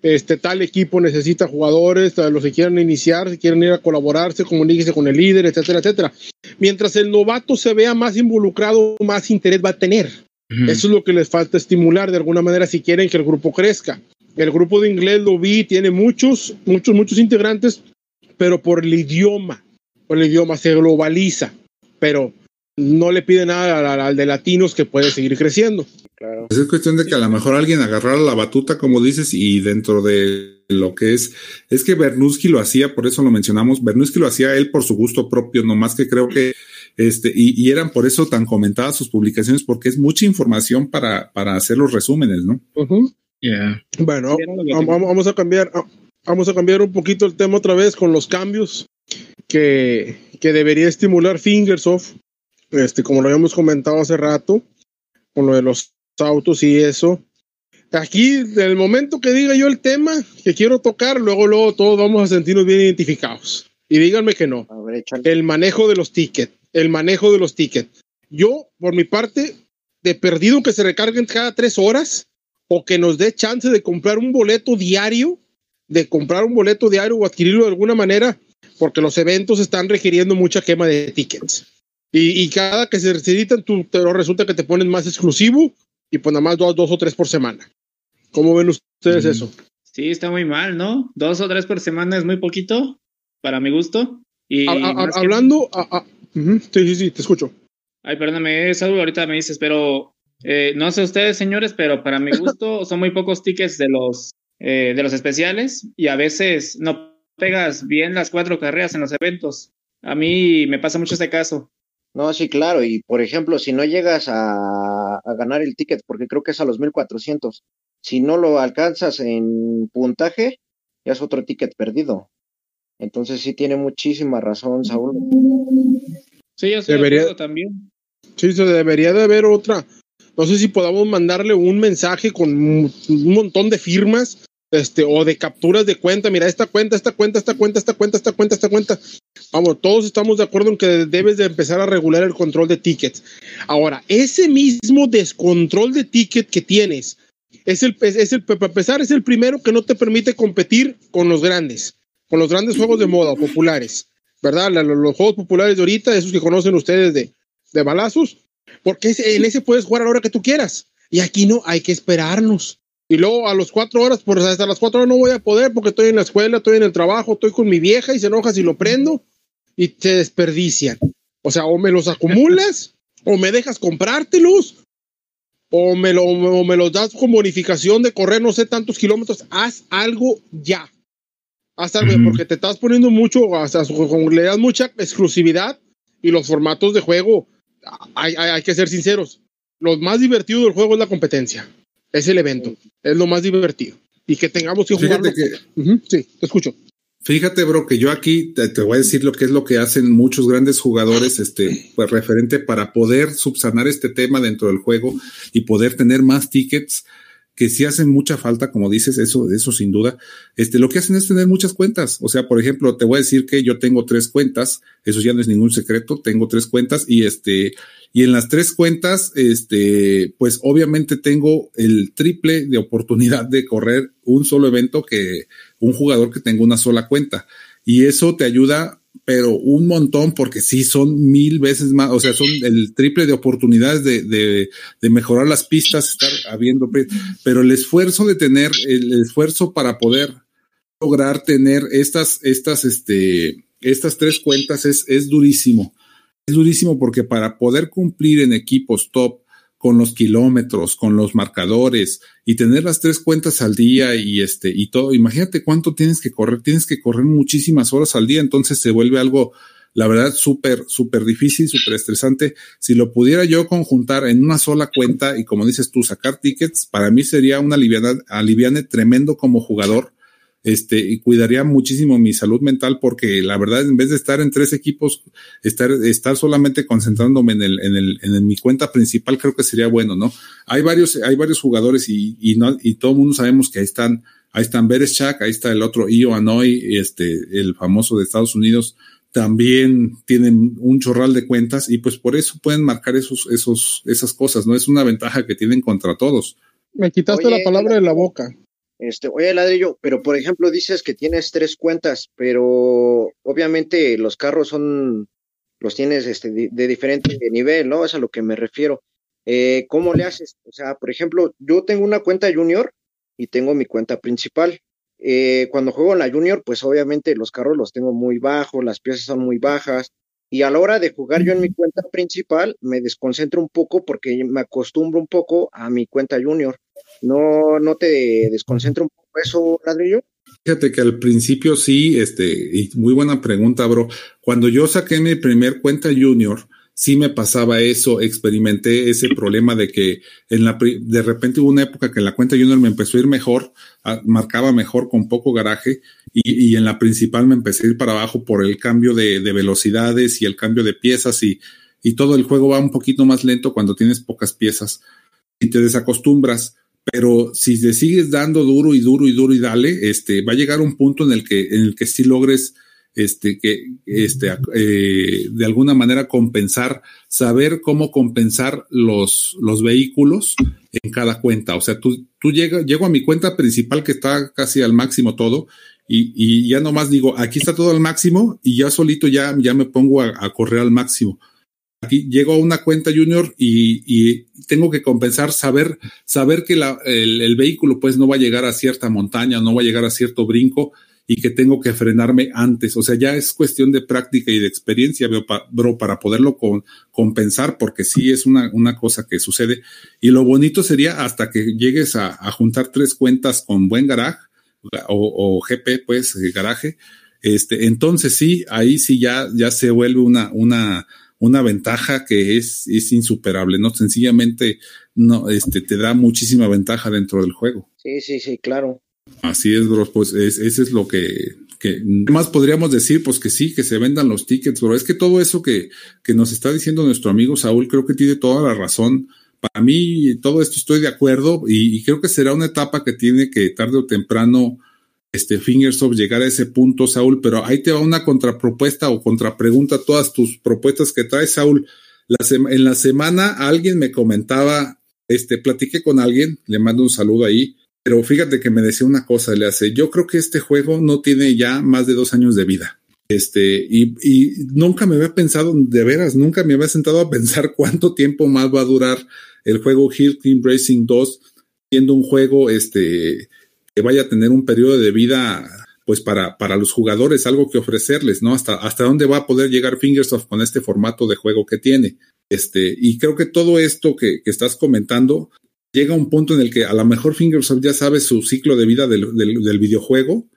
este tal equipo necesita jugadores, los que quieran iniciar, si quieren ir a colaborar, se comuníquese con el líder, etcétera, etcétera. Mientras el novato se vea más involucrado, más interés va a tener. Uh -huh. Eso es lo que les falta estimular de alguna manera si quieren que el grupo crezca. El grupo de inglés lo vi, tiene muchos, muchos, muchos integrantes, pero por el idioma, por el idioma se globaliza, pero no le pide nada al, al de latinos que puede seguir creciendo. Claro. Pues es cuestión de que a lo mejor alguien agarrara la batuta, como dices, y dentro de lo que es, es que Bernuski lo hacía, por eso lo mencionamos, Bernuski lo hacía él por su gusto propio, nomás que creo que este, y, y eran por eso tan comentadas sus publicaciones, porque es mucha información para, para hacer los resúmenes, ¿no? Uh -huh. yeah. Bueno, vamos, vamos a cambiar, vamos a cambiar un poquito el tema otra vez con los cambios que, que debería estimular Fingersoft, este, como lo habíamos comentado hace rato, con lo de los autos y eso. Aquí, del momento que diga yo el tema que quiero tocar, luego, luego todos vamos a sentirnos bien identificados. Y díganme que no. Ver, el manejo de los tickets. El manejo de los tickets. Yo, por mi parte, de perdido que se recarguen cada tres horas o que nos dé chance de comprar un boleto diario, de comprar un boleto diario o adquirirlo de alguna manera, porque los eventos están requiriendo mucha quema de tickets. Y, y cada que se necesitan, tú, te, resulta que te ponen más exclusivo y pues nada más dos, dos o tres por semana. ¿Cómo ven ustedes mm. eso? Sí, está muy mal, ¿no? Dos o tres por semana es muy poquito, para mi gusto. Y a, a, hablando, que... a, uh -huh. sí, sí, sí, te escucho. Ay, perdóname, Saúl, ahorita me dices, pero eh, no sé ustedes, señores, pero para mi gusto son muy pocos tickets de los, eh, de los especiales y a veces no pegas bien las cuatro carreras en los eventos. A mí me pasa mucho este caso. No, sí, claro. Y por ejemplo, si no llegas a, a, ganar el ticket, porque creo que es a los 1400, si no lo alcanzas en puntaje, ya es otro ticket perdido. Entonces sí tiene muchísima razón, Saúl. Sí, yo debería también. Sí, se debería de haber otra. No sé si podamos mandarle un mensaje con un montón de firmas este, o de capturas de cuenta, mira, esta cuenta, esta cuenta, esta cuenta, esta cuenta, esta cuenta, esta cuenta. Vamos, todos estamos de acuerdo en que debes de empezar a regular el control de tickets. Ahora, ese mismo descontrol de ticket que tienes, es el, es el, para empezar, es el primero que no te permite competir con los grandes, con los grandes juegos de moda populares, ¿verdad? Los, juegos populares de ahorita, esos que conocen ustedes de, de balazos, porque en ese puedes jugar a la hora que tú quieras. Y aquí no, hay que esperarnos. Y luego a las cuatro horas, pues hasta las cuatro horas no voy a poder porque estoy en la escuela, estoy en el trabajo, estoy con mi vieja y se enoja si lo prendo y se desperdician. O sea, o me los acumulas o me dejas comprártelos o me, lo, o me los das con bonificación de correr no sé tantos kilómetros. Haz algo ya. Haz algo porque te estás poniendo mucho, hasta le das mucha exclusividad y los formatos de juego, hay, hay, hay que ser sinceros. Lo más divertido del juego es la competencia Es el evento. Es lo más divertido. Y que tengamos que jugar. Sí, te escucho. Fíjate, bro, que yo aquí te, voy a decir lo que es lo que hacen muchos grandes jugadores, este, pues referente para poder subsanar este tema dentro del juego y poder tener más tickets que sí hacen mucha falta, como dices, eso, eso sin duda. Este, lo que hacen es tener muchas cuentas. O sea, por ejemplo, te voy a decir que yo tengo tres cuentas, eso ya no es ningún secreto, tengo tres cuentas y este, y en las tres cuentas, este, pues obviamente tengo el triple de oportunidad de correr un solo evento que un jugador que tenga una sola cuenta. Y eso te ayuda pero un montón porque sí son mil veces más, o sea, son el triple de oportunidades de, de, mejorar las pistas, estar habiendo, pero el esfuerzo de tener, el esfuerzo para poder lograr tener estas, estas, este, estas tres cuentas es, es durísimo. Es durísimo porque para poder cumplir en equipos top con los kilómetros, con los marcadores y tener las tres cuentas al día y este y todo. Imagínate cuánto tienes que correr, tienes que correr muchísimas horas al día, entonces se vuelve algo, la verdad, súper, súper difícil, súper estresante. Si lo pudiera yo conjuntar en una sola cuenta y como dices tú, sacar tickets, para mí sería una aliviana, aliviane tremendo como jugador este, y cuidaría muchísimo mi salud mental porque la verdad, en vez de estar en tres equipos, estar, estar solamente concentrándome en el, en el, en mi cuenta principal, creo que sería bueno, ¿no? Hay varios, hay varios jugadores y, y no, y todo el mundo sabemos que ahí están, ahí están Bereshak, ahí está el otro Io este, el famoso de Estados Unidos, también tienen un chorral de cuentas y pues por eso pueden marcar esos, esos, esas cosas, ¿no? Es una ventaja que tienen contra todos. Me quitaste la palabra de la boca. Este, oye, ladrillo, pero por ejemplo dices que tienes tres cuentas, pero obviamente los carros son, los tienes este, de, diferente nivel, ¿no? Es a lo que me refiero. Eh, ¿Cómo le haces? O sea, por ejemplo, yo tengo una cuenta junior y tengo mi cuenta principal. Eh, cuando juego en la junior, pues obviamente los carros los tengo muy bajos, las piezas son muy bajas. Y a la hora de jugar yo en mi cuenta principal, me desconcentro un poco porque me acostumbro un poco a mi cuenta junior. ¿No, no te desconcentra un poco eso, ladrillo? Fíjate que al principio sí, este, y muy buena pregunta, bro. Cuando yo saqué mi primer cuenta junior, sí me pasaba eso, experimenté ese problema de que en la, de repente hubo una época que en la cuenta junior me empezó a ir mejor, marcaba mejor con poco garaje y, y, en la principal me empecé a ir para abajo por el cambio de, de velocidades y el cambio de piezas y, y todo el juego va un poquito más lento cuando tienes pocas piezas y te desacostumbras pero si te sigues dando duro y duro y duro y dale, este, va a llegar un punto en el que, en el que sí logres, este, que, este, eh, de alguna manera compensar, saber cómo compensar los, los vehículos en cada cuenta. O sea, tú, tú llegas, llego a mi cuenta principal que está casi al máximo todo y, y ya nomás digo, aquí está todo al máximo y ya solito ya, ya me pongo a correr al máximo aquí llego a una cuenta junior y, y tengo que compensar, saber, saber que la, el, el, vehículo pues no va a llegar a cierta montaña, no va a llegar a cierto brinco y que tengo que frenarme antes. O sea, ya es cuestión de práctica y de experiencia, bro, para poderlo con, compensar, porque sí es una, una cosa que sucede. Y lo bonito sería hasta que llegues a, a juntar tres cuentas con buen garaje o, o GP, pues, garaje. Este, entonces sí, ahí sí ya, ya se vuelve una, una, una ventaja que es, es insuperable, ¿no? Sencillamente no, este, te da muchísima ventaja dentro del juego. Sí, sí, sí, claro. Así es, bro, pues es, ese es lo que, que más podríamos decir, pues que sí, que se vendan los tickets, pero es que todo eso que, que nos está diciendo nuestro amigo Saúl, creo que tiene toda la razón. Para mí, todo esto estoy de acuerdo y, y creo que será una etapa que tiene que tarde o temprano este Fingersoft llegar a ese punto, Saúl, pero ahí te va una contrapropuesta o contrapregunta a todas tus propuestas que traes, Saúl. En la semana alguien me comentaba, este, platiqué con alguien, le mando un saludo ahí, pero fíjate que me decía una cosa, le hace, yo creo que este juego no tiene ya más de dos años de vida. Este, y, y nunca me había pensado, de veras, nunca me había sentado a pensar cuánto tiempo más va a durar el juego Hill Team Racing 2, siendo un juego, este, vaya a tener un periodo de vida pues para, para los jugadores, algo que ofrecerles, ¿no? Hasta, hasta dónde va a poder llegar Fingersoft con este formato de juego que tiene. Este, y creo que todo esto que, que estás comentando llega a un punto en el que a lo mejor Fingersoft ya sabe su ciclo de vida del, del, del videojuego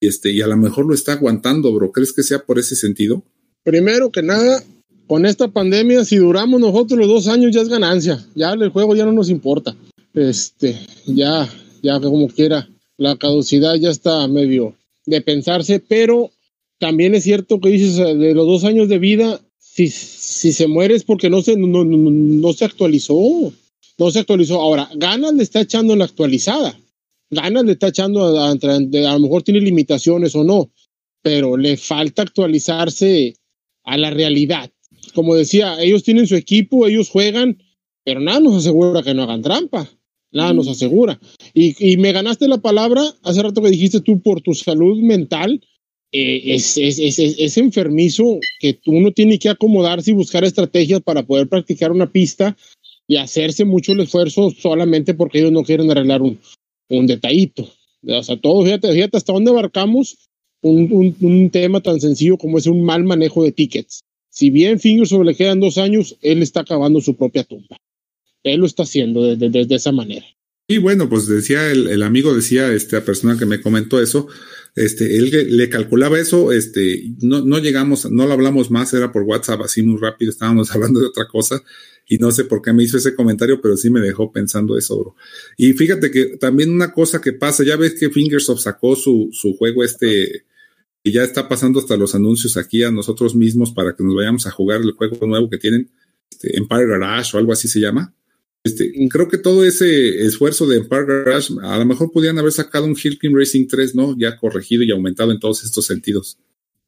y, este, y a lo mejor lo está aguantando, bro. ¿Crees que sea por ese sentido? Primero que nada, con esta pandemia, si duramos nosotros los dos años ya es ganancia, ya el juego ya no nos importa. este, ya, ya como quiera, la caducidad ya está medio de pensarse, pero también es cierto que dices de los dos años de vida, si, si se muere es porque no se, no, no, no se actualizó, no se actualizó. Ahora, ganas le está echando la actualizada, ganas le está echando, a, a lo mejor tiene limitaciones o no, pero le falta actualizarse a la realidad. Como decía, ellos tienen su equipo, ellos juegan, pero nada nos asegura que no hagan trampa. Nada nos asegura. Y, y me ganaste la palabra hace rato que dijiste tú por tu salud mental. Eh, es, es, es, es, enfermizo que uno tiene que acomodarse y buscar estrategias para poder practicar una pista y hacerse mucho el esfuerzo solamente porque ellos no quieren arreglar un, un detallito. O sea, todo, fíjate, fíjate hasta dónde abarcamos un, un, un, tema tan sencillo como es un mal manejo de tickets. Si bien Fingersoft le quedan dos años, él está acabando su propia tumba. Él lo está haciendo desde de, de, de esa manera. Y bueno, pues decía el, el, amigo, decía esta persona que me comentó eso, este, él le calculaba eso, este, no, no llegamos, no lo hablamos más, era por WhatsApp así muy rápido, estábamos hablando de otra cosa y no sé por qué me hizo ese comentario, pero sí me dejó pensando eso, bro. Y fíjate que también una cosa que pasa, ya ves que Fingersoft sacó su, su juego este, y ya está pasando hasta los anuncios aquí a nosotros mismos para que nos vayamos a jugar el juego nuevo que tienen, este, Empire Garage o algo así se llama. Este, creo que todo ese esfuerzo de Empire Garage, a lo mejor podían haber sacado un Hill Climb Racing 3, ¿no? Ya corregido y aumentado en todos estos sentidos.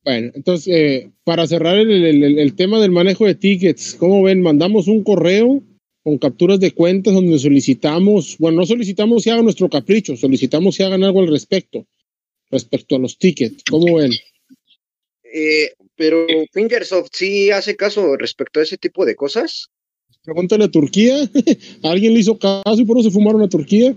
Bueno, entonces, eh, para cerrar el, el, el, tema del manejo de tickets, ¿cómo ven? Mandamos un correo con capturas de cuentas donde solicitamos, bueno, no solicitamos que hagan nuestro capricho, solicitamos que hagan algo al respecto, respecto a los tickets. ¿Cómo ven? Eh, pero Fingersoft sí hace caso respecto a ese tipo de cosas. Pregúntale a Turquía. ¿Alguien le hizo caso y por eso se fumaron a Turquía?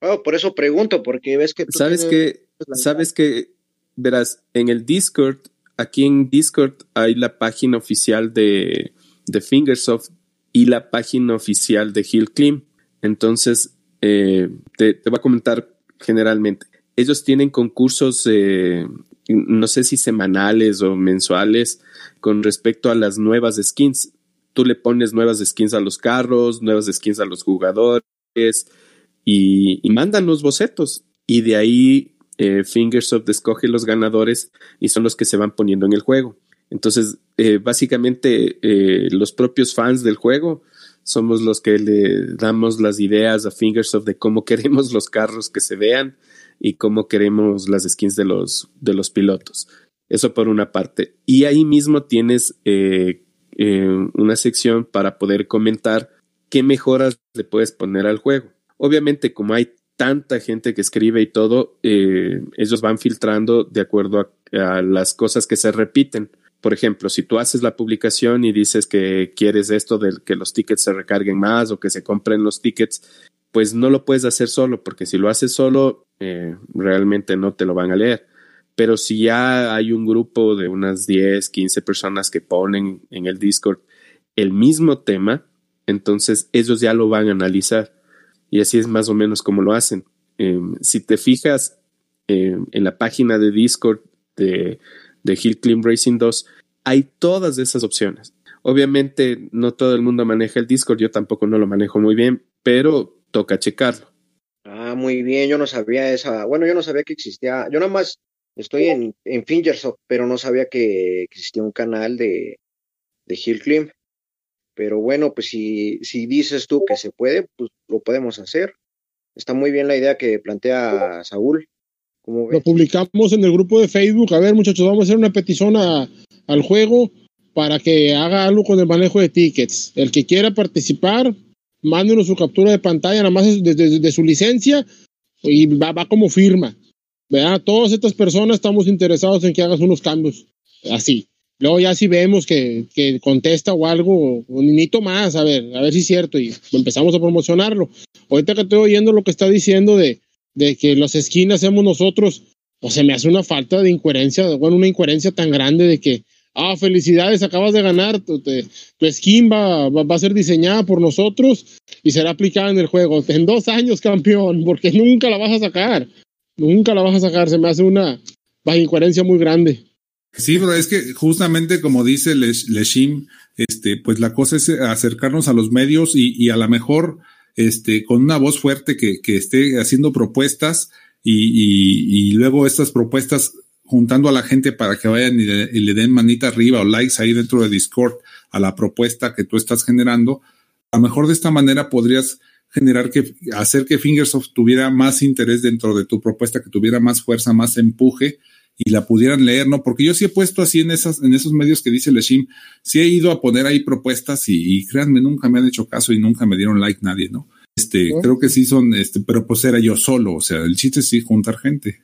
Oh, por eso pregunto, porque ves que... ¿Sabes que ¿Sabes que Verás, en el Discord, aquí en Discord hay la página oficial de, de Fingersoft y la página oficial de Hill Clean. Entonces, eh, te, te, voy a comentar generalmente. Ellos tienen concursos, eh, no sé si semanales o mensuales, con respecto a las nuevas skins tú le pones nuevas skins a los carros, nuevas skins a los jugadores y, mandan los bocetos. Y de ahí eh, Fingersoft escoge los ganadores y son los que se van poniendo en el juego. Entonces, eh, básicamente, eh, los propios fans del juego somos los que le damos las ideas a Fingersoft de cómo queremos los carros que se vean y cómo queremos las skins de los, de los pilotos. Eso por una parte. Y ahí mismo tienes una sección para poder comentar qué mejoras le puedes poner al juego. Obviamente, como hay tanta gente que escribe y todo, eh, ellos van filtrando de acuerdo a, a, las cosas que se repiten. Por ejemplo, si tú haces la publicación y dices que quieres esto de que los tickets se recarguen más o que se compren los tickets, pues no lo puedes hacer solo, porque si lo haces solo, eh, realmente no te lo van a leer. Pero si ya hay un grupo de unas 10, 15 personas que ponen en el Discord el mismo tema, entonces ellos ya lo van a analizar. Y así es más o menos como lo hacen. Eh, si te fijas eh, en la página de Discord de, de Hill Climb Racing 2, hay todas esas opciones. Obviamente no todo el mundo maneja el Discord, yo tampoco no lo manejo muy bien, pero toca checarlo. Ah, muy bien, yo no sabía esa, bueno, yo no sabía que existía, yo nada más estoy en, en Fingersoft, pero no sabía que existía un canal de, de Hill Climb. Pero bueno, pues si, si dices tú que se puede, pues lo podemos hacer. Está muy bien la idea que plantea Saúl. Lo publicamos en el grupo de Facebook. A ver, muchachos, vamos a hacer una petición a, al juego para que haga algo con el manejo de tickets. El que quiera participar, mándenos su captura de pantalla, nada más de, de, de su licencia y va, va como firma. ¿Verdad? Todas estas personas estamos interesados en que hagas unos cambios así. Luego ya si vemos que, que contesta o algo, o necesito más, a ver, a ver si es cierto, y empezamos a promocionarlo. Ahorita que estoy oyendo lo que está diciendo de, de que las esquinas hacemos nosotros, o se me hace una falta de incoherencia, bueno, una incoherencia tan grande de que, ah, felicidades, acabas de ganar, tu, te, tu skin va, va, va, a ser diseñada por nosotros y será aplicada en el juego. En dos años, campeón, porque nunca la vas a sacar. Nunca la vas a sacar, se me hace una incoherencia muy grande. Sí, pero es que justamente como dice Leshim, este, pues la cosa es acercarnos a los medios y, a lo mejor este, con una voz fuerte que, esté haciendo propuestas y, y, y, luego estas propuestas juntando a la gente para que vayan y le, y le, den manita arriba o likes ahí dentro de Discord a la propuesta que tú estás generando. A lo mejor de esta manera podrías generar que, hacer que Fingersoft tuviera más interés dentro de tu propuesta, que tuviera más fuerza, más empuje y la pudieran leer, ¿no? Porque yo sí he puesto así en esas, en esos medios que dice Leshim, sí he ido a poner ahí propuestas y, y créanme, nunca me han hecho caso y nunca me dieron like nadie, ¿no? Este, creo que sí son, este, pero pues era yo solo, o sea, el chiste es sí juntar gente.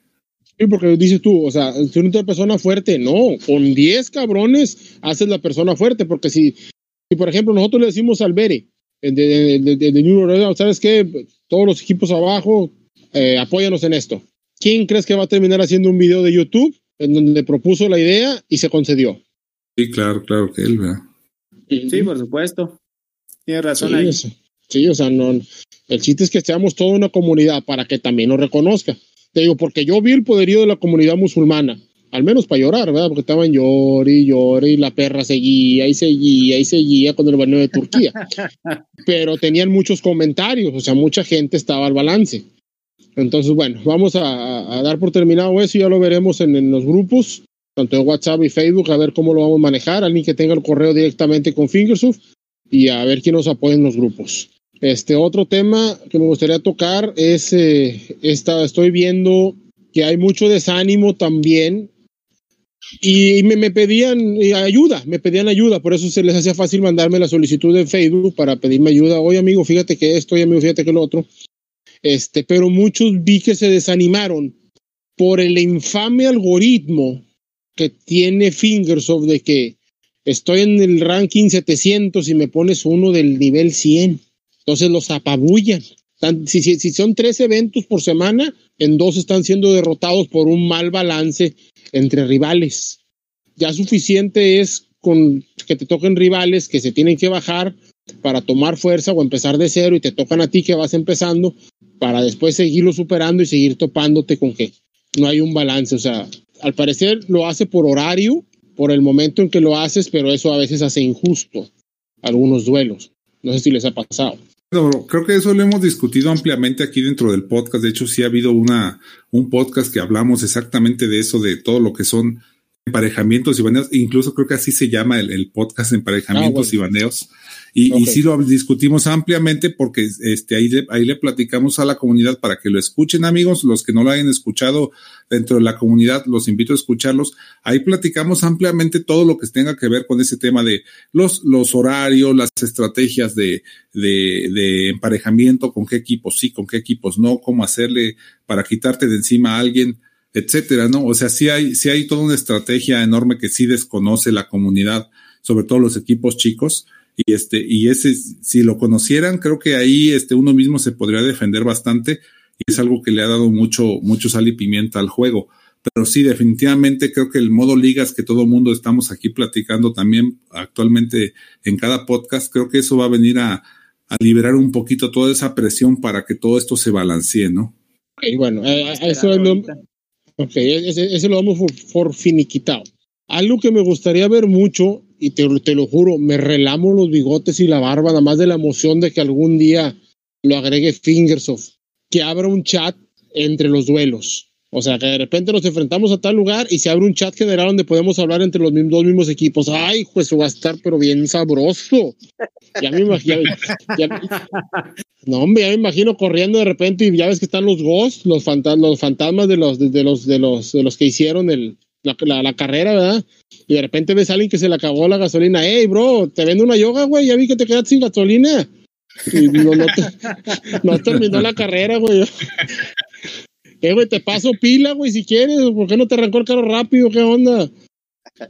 Sí, porque dices tú, o sea, si una persona fuerte, no, con 10 cabrones haces la persona fuerte, porque si, si por ejemplo nosotros le decimos al Bere, de, de, de, de New Orleans, ¿sabes qué? Todos los equipos abajo, eh, apóyanos en esto. ¿Quién crees que va a terminar haciendo un video de YouTube en donde propuso la idea y se concedió? Sí, claro, claro que él, ¿verdad? Sí, por supuesto. Tiene razón sí, ahí. Eso. Sí, o sea, no, el chiste es que seamos toda una comunidad para que también lo reconozca. Te digo, porque yo vi el poderío de la comunidad musulmana, al menos para llorar, ¿verdad? Porque estaban llore y llore y la perra seguía y seguía y seguía con el baneo de Turquía. Pero tenían muchos comentarios, o sea, mucha gente estaba al balance. Entonces, bueno, vamos a, a dar por terminado eso, ya lo veremos en, en, los grupos, tanto en WhatsApp y Facebook, a ver cómo lo vamos a manejar, alguien que tenga el correo directamente con Fingersoft y a ver quién nos apoya en los grupos. Este otro tema que me gustaría tocar es, eh, esta, estoy viendo que hay mucho desánimo también y me, pedían ayuda, me pedían ayuda, por eso se les hacía fácil mandarme la solicitud de Facebook para pedirme ayuda. Oye amigo, fíjate que esto, oye amigo, fíjate que lo otro. Este, pero muchos vi que se desanimaron por el infame algoritmo que tiene Fingersoft de que estoy en el ranking 700 y me pones uno del nivel 100. Entonces los apabullan. Si, si, si, son tres eventos por semana, en dos están siendo derrotados por un mal balance entre rivales. Ya suficiente es con que te toquen rivales que se tienen que bajar para tomar fuerza o empezar de cero y te tocan a ti que vas empezando para después seguirlo superando y seguir topándote con que no hay un balance. O sea, al parecer lo hace por horario, por el momento en que lo haces, pero eso a veces hace injusto algunos duelos. No sé si les ha pasado. No, creo que eso lo hemos discutido ampliamente aquí dentro del podcast. De hecho, sí ha habido una, un podcast que hablamos exactamente de eso, de todo lo que son emparejamientos y baneos. Incluso creo que así se llama el, el podcast, emparejamientos ah, bueno. y baneos. Y, okay. y, sí lo discutimos ampliamente porque este, ahí, le, ahí le platicamos a la comunidad para que lo escuchen, amigos. Los que no lo hayan escuchado dentro de la comunidad, los invito a escucharlos. Ahí platicamos ampliamente todo lo que tenga que ver con ese tema de los, los horarios, las estrategias de, de, de emparejamiento, con qué equipos sí, con qué equipos no, cómo hacerle para quitarte de encima a alguien etcétera, ¿no? O sea, sí hay, sí hay toda una estrategia enorme que sí desconoce la comunidad, sobre todo los equipos chicos, y este, y ese, si lo conocieran, creo que ahí este uno mismo se podría defender bastante, y es algo que le ha dado mucho, mucho sal y pimienta al juego. Pero sí, definitivamente creo que el modo ligas que todo mundo estamos aquí platicando también actualmente en cada podcast, creo que eso va a venir a, a liberar un poquito toda esa presión para que todo esto se balancee, ¿no? Y bueno, eh, eso es lo, Ok, ese, ese lo damos por, por, finiquitado. Algo que me gustaría ver mucho, y te, lo juro, me relamo los bigotes y la barba, nada más de la emoción de que algún día lo agregue Fingersoft, que abra un chat entre los duelos. O sea, que de repente nos enfrentamos a tal lugar y se abre un chat general donde podemos hablar entre los mismos, dos mismos equipos. Ay, pues va a estar, pero bien sabroso. Ya me imagino. No, hombre, ya me imagino corriendo de repente y ya ves que están los ghosts, los, fantas los fantasmas de los, de, los, de, los, de los que hicieron el, la, la, la, carrera, ¿verdad? Y de repente ves a alguien que se le acabó la gasolina. Hey, bro, te vendo una yoga, güey. Ya vi que te quedas sin gasolina. Y no, no, te, no terminó la carrera, güey. Eh, güey, te paso pila, güey, si quieres. ¿Por qué no te arrancó el carro rápido? ¿Qué onda?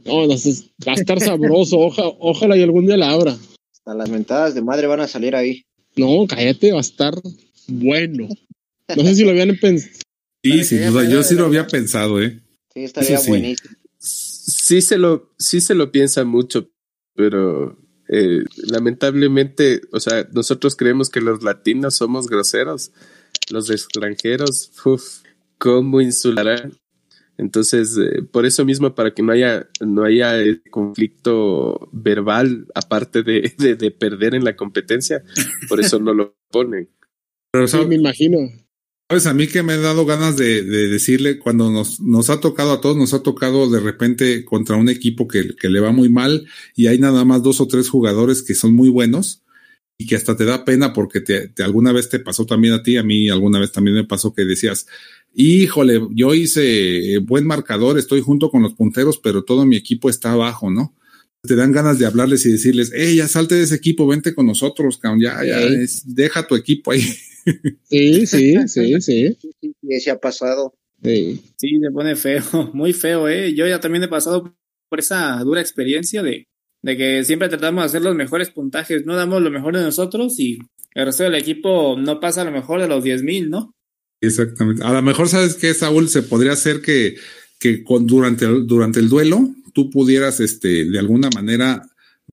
No, no va a estar sabroso. Oja, ojalá y algún día la abra. Hasta las mentadas de madre van a salir ahí. No, cállate, va a estar bueno. No sé si lo habían pensado. Sí, sí, o sea, yo sí lo había pensado, ¿eh? Sí, estaría sí. buenísimo. Sí se, lo, sí se lo piensa mucho, pero eh, lamentablemente, o sea, nosotros creemos que los latinos somos groseros, los extranjeros, uff, cómo insultarán. Entonces, eh, por eso mismo, para que no haya, no haya conflicto verbal, aparte de, de, de, perder en la competencia, por eso no lo ponen. Pero, Sí, me imagino. ¿Sabes? A mí que me he dado ganas de, de decirle, cuando nos, nos ha tocado a todos, nos ha tocado de repente contra un equipo que, que le va muy mal y hay nada más dos o tres jugadores que son muy buenos y que hasta te da pena porque te, te- alguna vez te pasó también a ti, a mí alguna vez también me pasó que decías, híjole, yo hice buen marcador, estoy junto con los punteros, pero todo mi equipo está abajo, ¿no? Te dan ganas de hablarles y decirles, hey, ya salte de ese equipo, vente con nosotros, cabrón, ya, ya, es- deja tu equipo ahí. Sí, sí, sí, sí. Sí, sí, se ha pasado. sí. Sí, se pone feo, muy feo, ¿eh? Yo ya también he pasado por esa dura experiencia de, de que siempre tratamos de hacer los mejores puntajes, no damos lo mejor de nosotros y el resto del equipo no pasa lo mejor de los 10.000, ¿no? Exactamente. A lo mejor sabes que Saúl se podría hacer que, que con, durante, el, durante el duelo tú pudieras, este, de alguna manera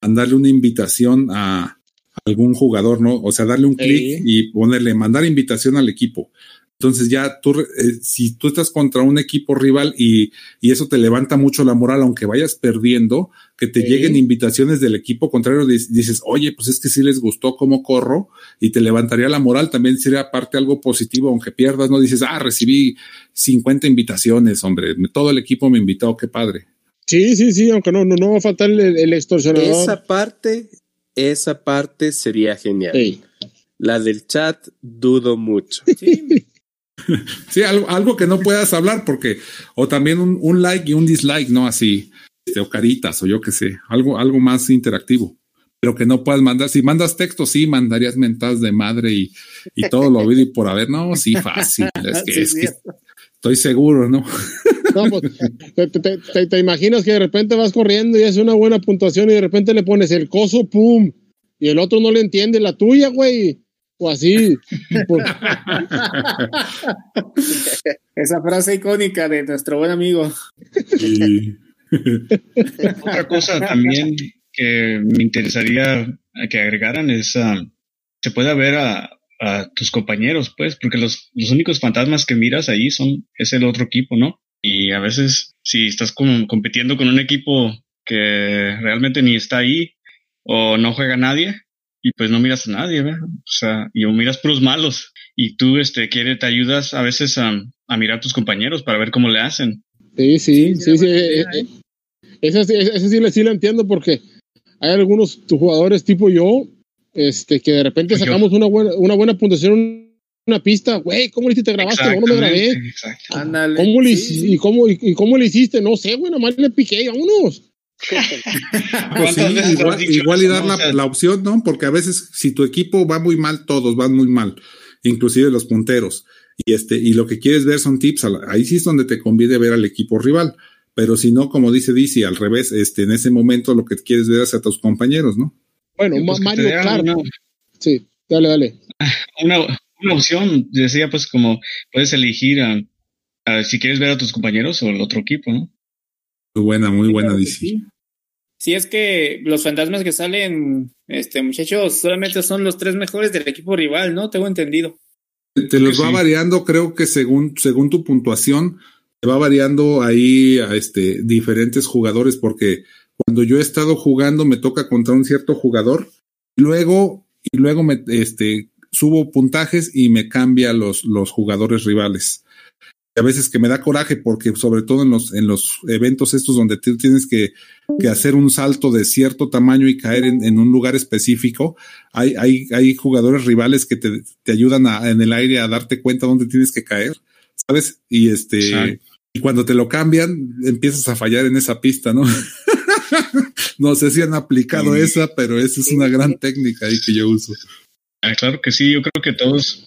mandarle una invitación a algún jugador, ¿no? O sea, darle un Sí. clic y ponerle, mandar invitación al equipo. Entonces ya tú, eh, si tú estás contra un equipo rival y, y eso te levanta mucho la moral, aunque vayas perdiendo, que te Sí. lleguen invitaciones del equipo contrario, di- dices, oye, pues es que sí les gustó cómo corro y te levantaría la moral, también sería parte algo positivo, aunque pierdas, no dices, ah, recibí 50 invitaciones, hombre, todo el equipo me invitó, qué padre. Sí, sí, sí, aunque no, no, no va a faltar el, el extorsionador. Esa parte, esa parte sería genial. Sí. La del chat, dudo mucho. Sí, Sí, algo, algo que no puedas hablar, porque, o también un, un like y un dislike, ¿no? Así, este, o caritas, o yo qué sé, algo, algo más interactivo. Pero que no puedas mandar, si mandas texto, sí, mandarías mentadas de madre y, y todo lo oído y por haber, no, sí, fácil. Es que, Sí, es que. Estoy seguro, ¿no? No, pues, te, te- te- te imaginas que de repente vas corriendo y hace una buena puntuación y de repente le pones el coso, pum, y el otro no le entiende la tuya, güey. O así. Pues, esa frase icónica de nuestro buen amigo. Otra cosa también que me interesaría que agregaran es, ah, se puede ver a, a tus compañeros, pues, porque los, los únicos fantasmas que miras ahí son, es el otro equipo, ¿no? Y a veces, si estás como compitiendo con un equipo que realmente ni está ahí o no juega nadie, y pues no miras a nadie, ¿verdad? O sea, y o miras puros malos, y tú, este, quiere, te ayudas a veces a, a mirar a tus compañeros para ver cómo le hacen. sí, sí, Sí, sí, sí. sí, eh, sí, eh, Esa sí, la entiendo porque hay algunos tu- jugadores tipo yo, este, que de repente Yo. sacamos una buena, una buena puntuación en una pista, güey, ¿cómo le hiciste? ¿Te grabaste? ¿Cómo no me grabé? Ándale. ¿Cómo le, Sí, hici- y, cómo, y, y cómo le hiciste? No sé, güey, nomás le piqué, vámonos. Pues sí, ¿Cuántas veces igual, dicho igual y dar no? la, O sea, la opción, ¿no? Porque a veces, si tu equipo va muy mal, todos van muy mal, inclusive los punteros. Y este, y lo que quieres ver son tips, la- ahí sí es donde te conviene ver al equipo rival. Pero si no, como dice Dizzy, al revés, este, en ese momento lo que quieres ver es a tus compañeros, ¿no? Bueno, pues, Mario Kart. una- Sí, dale, dale. una, una opción, decía pues como puedes elegir a, a si quieres ver a tus compañeros o el otro equipo, ¿no? Muy buena, muy buena, claro Dizzy. sí. Sí, es que los fantasmas que salen, este muchachos, solamente son los tres mejores del equipo rival, ¿no? Tengo entendido. Te los Sí. va variando, creo que según, según tu puntuación, te va variando ahí a este, diferentes jugadores, porque cuando yo he estado jugando me toca contra un cierto jugador, luego, y luego me este, subo puntajes y me cambia los, los jugadores rivales. A veces que me da coraje porque sobre todo en los, en los eventos estos donde tú tienes que, que hacer un salto de cierto tamaño y caer en, en un lugar específico, hay, hay, hay jugadores rivales que te, te ayudan a, en el aire a darte cuenta dónde tienes que caer, ¿sabes? Y este, y cuando te lo cambian, empiezas a fallar en esa pista, ¿no? no sé si han aplicado Sí. esa, pero esa es una gran técnica ahí que yo uso. Ah, claro que sí, yo creo que todos,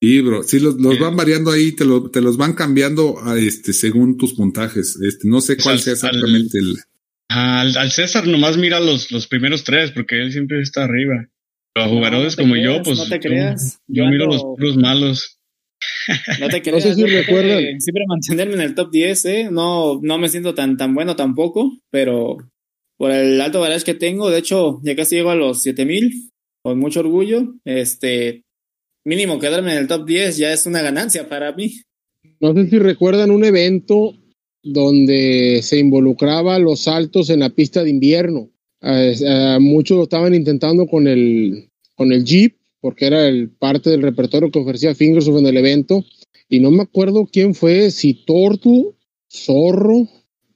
Sí, bro, sí, los, los van variando ahí, te, lo, te los van cambiando a este, según tus puntajes. Este, no sé Pues cuál sea exactamente el. al, al César nomás mira los, los primeros tres porque él siempre está arriba. Pero a jugadores No como creas, yo, pues no te creas. yo, Yo miro los puros malos. No te No creas. sé si recuerdan. Siempre mantenerme en el top 10, ¿eh? No, no me siento tan, tan bueno tampoco, pero por el alto valor que tengo, de hecho, ya casi llego a los 7000, con mucho orgullo. Este, mínimo quedarme en el top 10 ya es una ganancia para mí. No sé si recuerdan un evento donde se involucraba los saltos en la pista de invierno. Muchos lo estaban intentando con el, con el Jeep porque era el parte del repertorio que ofrecía Fingersoft en el evento. Y no me acuerdo quién fue, si Tortu, Zorro,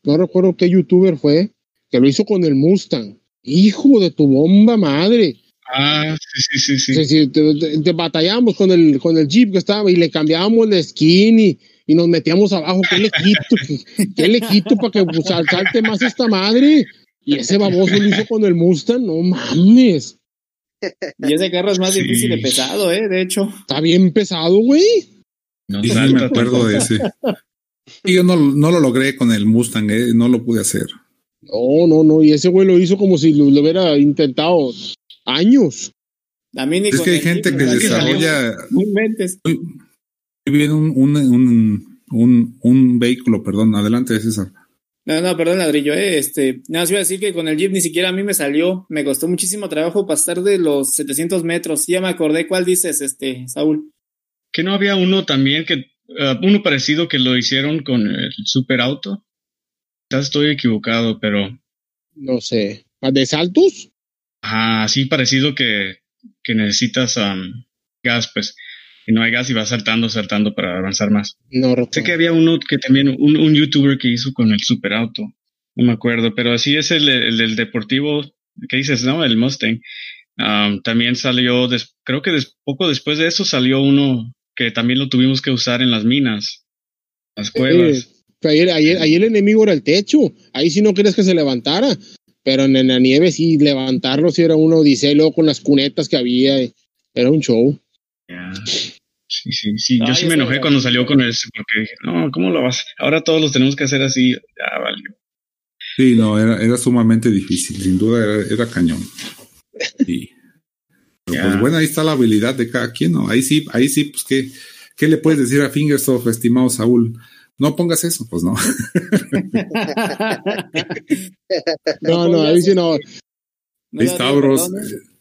no recuerdo qué youtuber fue, que lo hizo con el Mustang. Hijo de tu bomba madre. Ah, sí, sí, sí, sí. Sí, sí, te, te- te batallamos con el, con el Jeep que estaba y le cambiábamos la skin y, y nos metíamos abajo. ¿Qué le quito? ¿Qué, qué le quito para que pues, sal- salte más esta madre? Y ese baboso lo hizo con el Mustang. No mames. Y ese carro es más Sí. difícil de pesado, ¿eh? De hecho. Está bien pesado, güey. No salta me acuerdo de ese. Y yo no, no lo logré con el Mustang, eh, no lo pude hacer. No, no, no. Y ese güey lo hizo como si lo, lo hubiera intentado años. A mí ni Es que hay gente que desarrolla muy bien un, un, un, un, un vehículo, perdón. Adelante, César. No, no, perdón, ladrillo, eh. Este, nada más iba a decir que con el Jeep ni siquiera a mí me salió. Me costó muchísimo trabajo pasar de los 700 metros. Ya me acordé cuál dices, este, Saúl. Que no había uno también que, ah, uno parecido que lo hicieron con el super auto. Quizás estoy equivocado, pero No sé. ¿De saltos? ajá, así parecido que, que necesitas am, gas, pues. Y no hay gas y vas saltando, saltando para avanzar más. No Sé recuerdo. que había uno que también, un, un youtuber que hizo con el super auto. No me acuerdo, pero así es el, el, deportivo que dices, ¿no? El Mustang. Am, también salió, des- creo que des- poco después de eso salió uno que también lo tuvimos que usar en las minas, las cuevas. Ayer, ayer, ayer el enemigo era el techo. Ahí sí no querías que se levantara. Pero en, en la nieve sí, levantarlo sí era una odisea. Y luego con las cunetas que había. eh, Era un show. Ya. Sí, sí, sí. Ay, Yo sí me enojé cuando salió con ese porque dije, no, ¿cómo lo vas? Ahora todos los tenemos que hacer así. Ya, valió. Sí, no, era, era sumamente difícil, sin duda era, era cañón. Sí. Pero pues bueno, ahí está la habilidad de cada quien, ¿no? Ahí sí, ahí sí, pues qué, qué le puedes decir a Fingersoft, estimado Saúl. No pongas eso, pues no. No, no, ahí sí no. No daría bros. perdón, ¿eh?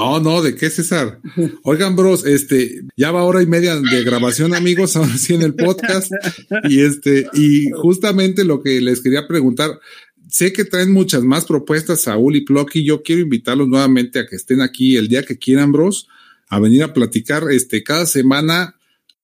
No, no, ¿de qué, César? Oigan, bros, este, ya va hora y media de grabación, amigos, ahora sí en el podcast. Y este, y justamente lo que les quería preguntar, sé que traen muchas más propuestas, Saúl y Plocky. Yo quiero invitarlos nuevamente a que estén aquí el día que quieran, bros, a venir a platicar. Este, cada semana,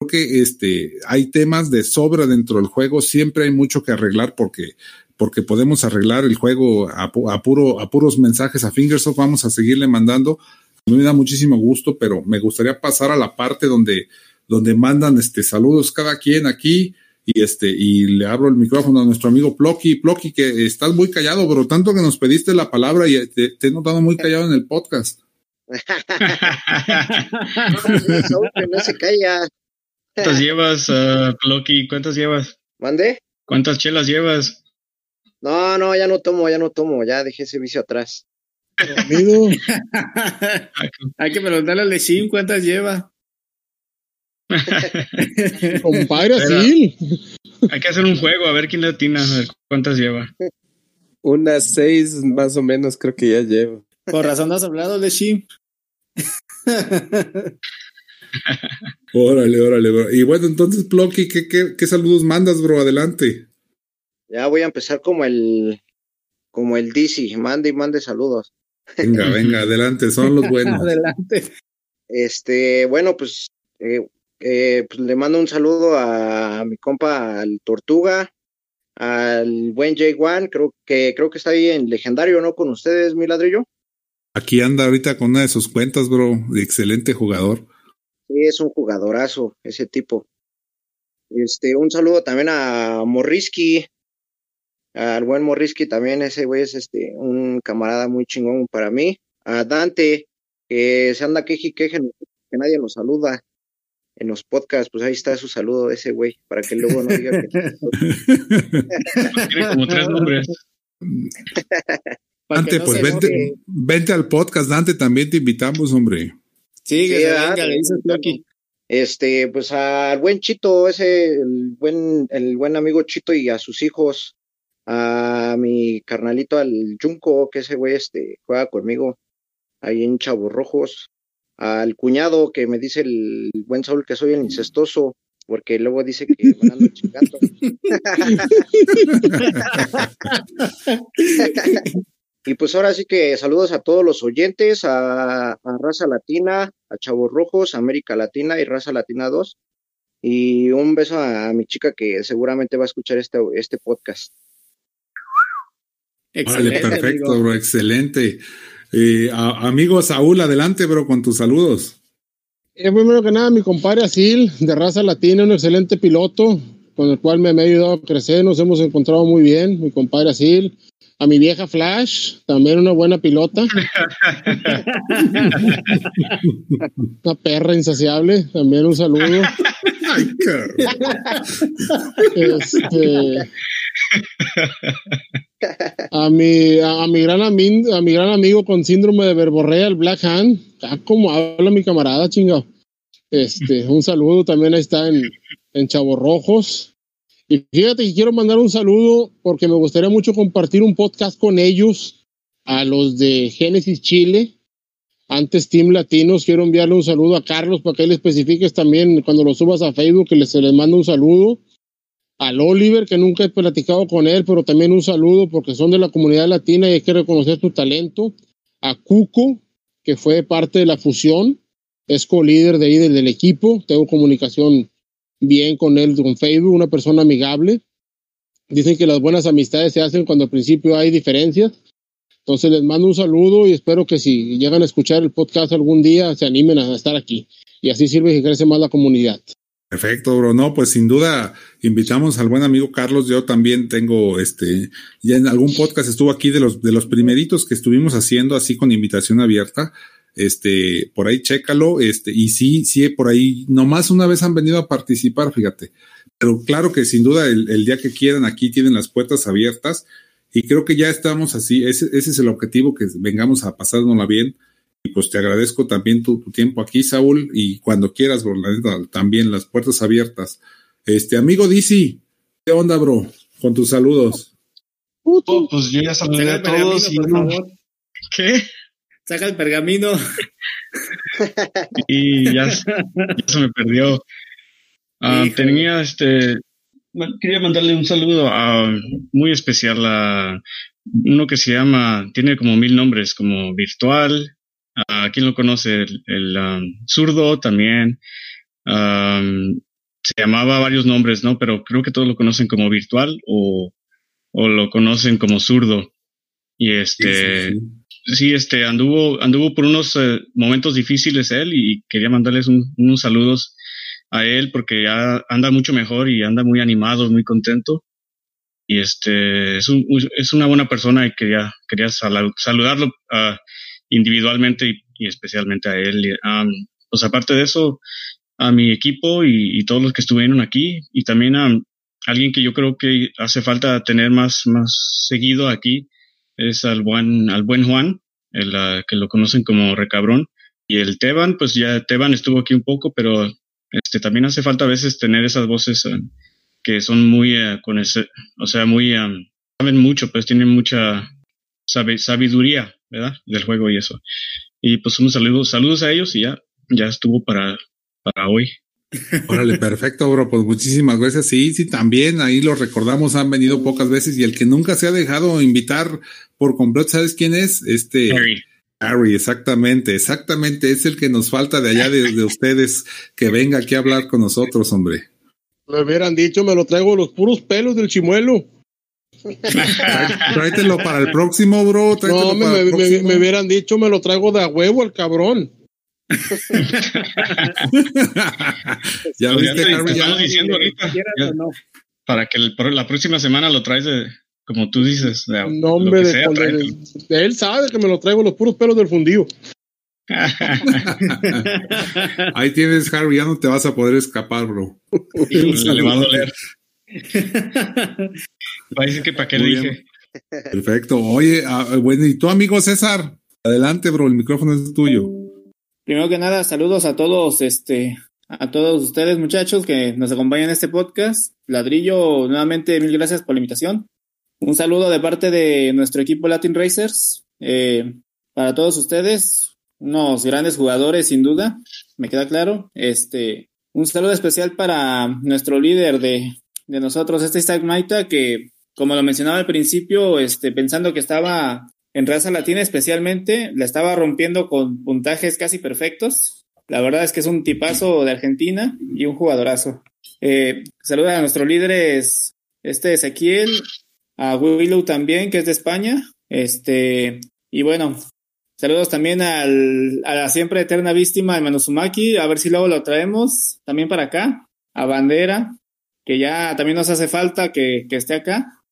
que este, hay temas de sobra dentro del juego. Siempre hay mucho que arreglar porque porque podemos arreglar el juego a, a puro, a puros mensajes a Fingersoft. Vamos a seguirle mandando. Me da muchísimo gusto, pero me gustaría pasar a la parte donde, donde mandan este saludos cada quien aquí. Y este, y le abro el micrófono a nuestro amigo Plocky. Plocky, que estás muy callado, pero tanto que nos pediste la palabra y te, te he notado muy callado en el podcast. No, Saúl, que no se calla. ¿Cuántas llevas, uh, Loki? ¿Cuántas llevas? ¿Mande? ¿Cuántas chelas llevas? No, no, ya no tomo, ya no tomo, ya dejé ese vicio atrás. Amigo, Hay que preguntarle al Lechín cuántas lleva. compadre, así. Hay que hacer un juego, a ver quién le atina, a ver cuántas lleva. Unas seis más o menos creo que ya llevo. Por razón no has hablado, Lechín. Órale, órale, bro. Y bueno, entonces, Plocky, ¿qué, qué, qué saludos mandas, bro? Adelante. Ya voy a empezar como el, como el DC, mande y mande saludos. Venga, venga, adelante, son los buenos. Adelante. Este, bueno, pues, eh, eh, pues le mando un saludo a mi compa, al Tortuga, al buen J1, creo que, creo que está ahí en legendario, ¿no? Con ustedes, mi ladrillo. Aquí anda ahorita con una de sus cuentas, bro. Excelente jugador. Sí, es un jugadorazo, ese tipo. Este, un saludo también a Morrisky, al buen Morrisky también, ese güey es este, un camarada muy chingón para mí. A Dante, que se anda queje y queje, que nadie nos saluda en los podcasts, pues ahí está su saludo de ese güey, para que luego no diga que... Tiene como tres nombres. Dante, no pues vente, vente al podcast, Dante, también te invitamos, hombre. Sí, que Sí, se venga, le dices Loki. Este, pues al buen Chito, ese, el buen, el buen amigo Chito y a sus hijos, a mi carnalito, al Junco, que ese güey este, juega conmigo ahí en Chavos Rojos, al cuñado que me dice el buen Saúl que soy el incestuoso, porque luego dice que me ando chingando. Y pues ahora sí que saludos a todos los oyentes, a, a Raza Latina, a Chavos Rojos, América Latina y Raza Latina 2. Y un beso a, mi chica que seguramente va a escuchar este, este podcast. Excelente, vale, perfecto, bro, excelente. Eh, amigo Saúl, adelante, bro, con tus saludos. Eh, primero que nada, mi compadre Asil, de raza latina, un excelente piloto, con el cual me, ha ayudado a crecer, nos hemos encontrado muy bien, mi compadre Asil. A mi vieja Flash, también una buena pilota. una perra insaciable, también un saludo. este, a mi, a, mi gran a mi gran amigo con síndrome de verborrea, el Black Hand. Ah, como habla mi camarada, chingado. Este, un saludo también ahí está en, en Chavos Rojos. Y fíjate que quiero mandar un saludo porque me gustaría mucho compartir un podcast con ellos, a los de Génesis Chile. Antes Team Latinos, quiero enviarle un saludo a Carlos para que él especifiques también cuando lo subas a Facebook, que se les manda un saludo al Oliver, que nunca he platicado con él, pero también un saludo porque son de la comunidad latina y hay que reconocer su talento. A Cuco, que fue parte de la fusión, es co-líder de ahí del, equipo, tengo comunicación bien con él, con Facebook, una persona amigable. Dicen que las buenas amistades se hacen cuando al principio hay diferencias. Entonces les mando un saludo y espero que si llegan a escuchar el podcast algún día se animen a estar aquí. Y así sirve que crece más la comunidad. Perfecto, bro. No, pues sin duda invitamos al buen amigo Carlos. Yo también tengo, este, ya en algún podcast estuvo aquí de los, de los primeritos que estuvimos haciendo así con invitación abierta. Este, por ahí chécalo, este, y sí, sí, por ahí, nomás una vez han venido a participar, fíjate. Pero claro que sin duda el, el día que quieran aquí tienen las puertas abiertas y creo que ya estamos así. Ese, ese es el objetivo, que vengamos a pasárnosla bien y pues te agradezco también tu, tiempo aquí, Saúl, y cuando quieras, bro, también las puertas abiertas. Este, amigo DC, ¿qué onda, bro? Con tus saludos. Oh, pues yo ya saludé a todos y... ¿Qué? Saca el pergamino. y ya, se me perdió. Ah, tenía este... Quería mandarle un saludo a, muy especial a uno que se llama, tiene como mil nombres, como Virtual, ¿A quién lo conoce? El, um, zurdo también. Um, se llamaba varios nombres, ¿no? Pero creo que todos lo conocen como virtual o, o lo conocen como zurdo. Y este, sí, este, anduvo, anduvo por unos eh, momentos difíciles él y quería mandarles unos saludos a él porque ya anda mucho mejor y anda muy animado, muy contento. Y este, es, un, es una buena persona y quería, quería saludarlo. Uh, individualmente y, especialmente a él. pues aparte de eso, a mi equipo y, todos los que estuvieron aquí y también a alguien que yo creo que hace falta tener más, más seguido aquí es al buen, al buen Juan, el, ah, que lo conocen como Recabrón. Y el Teban, pues ya Teban estuvo aquí un poco, pero este también hace falta a veces tener esas voces ah, que son muy, ah, con ese, o sea, muy, saben mucho, pues tienen mucha sabiduría ¿verdad? Del juego y eso. Y pues unos saludos, saludos a ellos y ya, ya estuvo para, para hoy. Órale, perfecto, bro. Pues muchísimas gracias. Sí, sí, también ahí lo recordamos, han venido pocas veces y el que nunca se ha dejado invitar por completo, ¿sabes quién es? Este. Harry. Harry, exactamente, exactamente. Es el que nos falta de allá de, de ustedes que venga aquí a hablar con nosotros, hombre. Me hubieran dicho, me lo traigo los puros pelos del chimuelo. Tráetelo para el próximo, bro. No, me, me, hubieran dicho, me lo traigo de a huevo el cabrón. ya viste, ya diciendo ahorita. Para que la próxima semana lo traes de, como tú dices. De, no, hombre, de, él sabe que me lo traigo los puros pelos del fundido. Ahí tienes, Harry, ya no te vas a poder escapar, bro. le va a doler. Va a decir que para qué le dije. Perfecto. Oye, ah, bueno, y tu amigo César, adelante, bro, el micrófono es tuyo. Primero que nada, saludos a todos, este, a todos ustedes, muchachos, que nos acompañan en este podcast. Ladrillo, nuevamente, mil gracias por la invitación. Un saludo de parte de nuestro equipo Latin Racers. Eh, para todos ustedes, unos grandes jugadores, sin duda, me queda claro. Este, un saludo especial para nuestro líder de de nosotros, este Isaac Maita, que como lo mencionaba al principio, este, pensando que estaba en raza latina especialmente, la estaba rompiendo con puntajes casi perfectos. La verdad es que es un tipazo de Argentina y un jugadorazo. Eh, saluda a nuestros líderes, este Ezequiel, a Willow también, que es de España. Este, y bueno, saludos también al, a la siempre eterna víctima de Manuzumaki, a ver si luego lo traemos también para acá, a Bandera, que ya también nos hace falta que, que esté acá,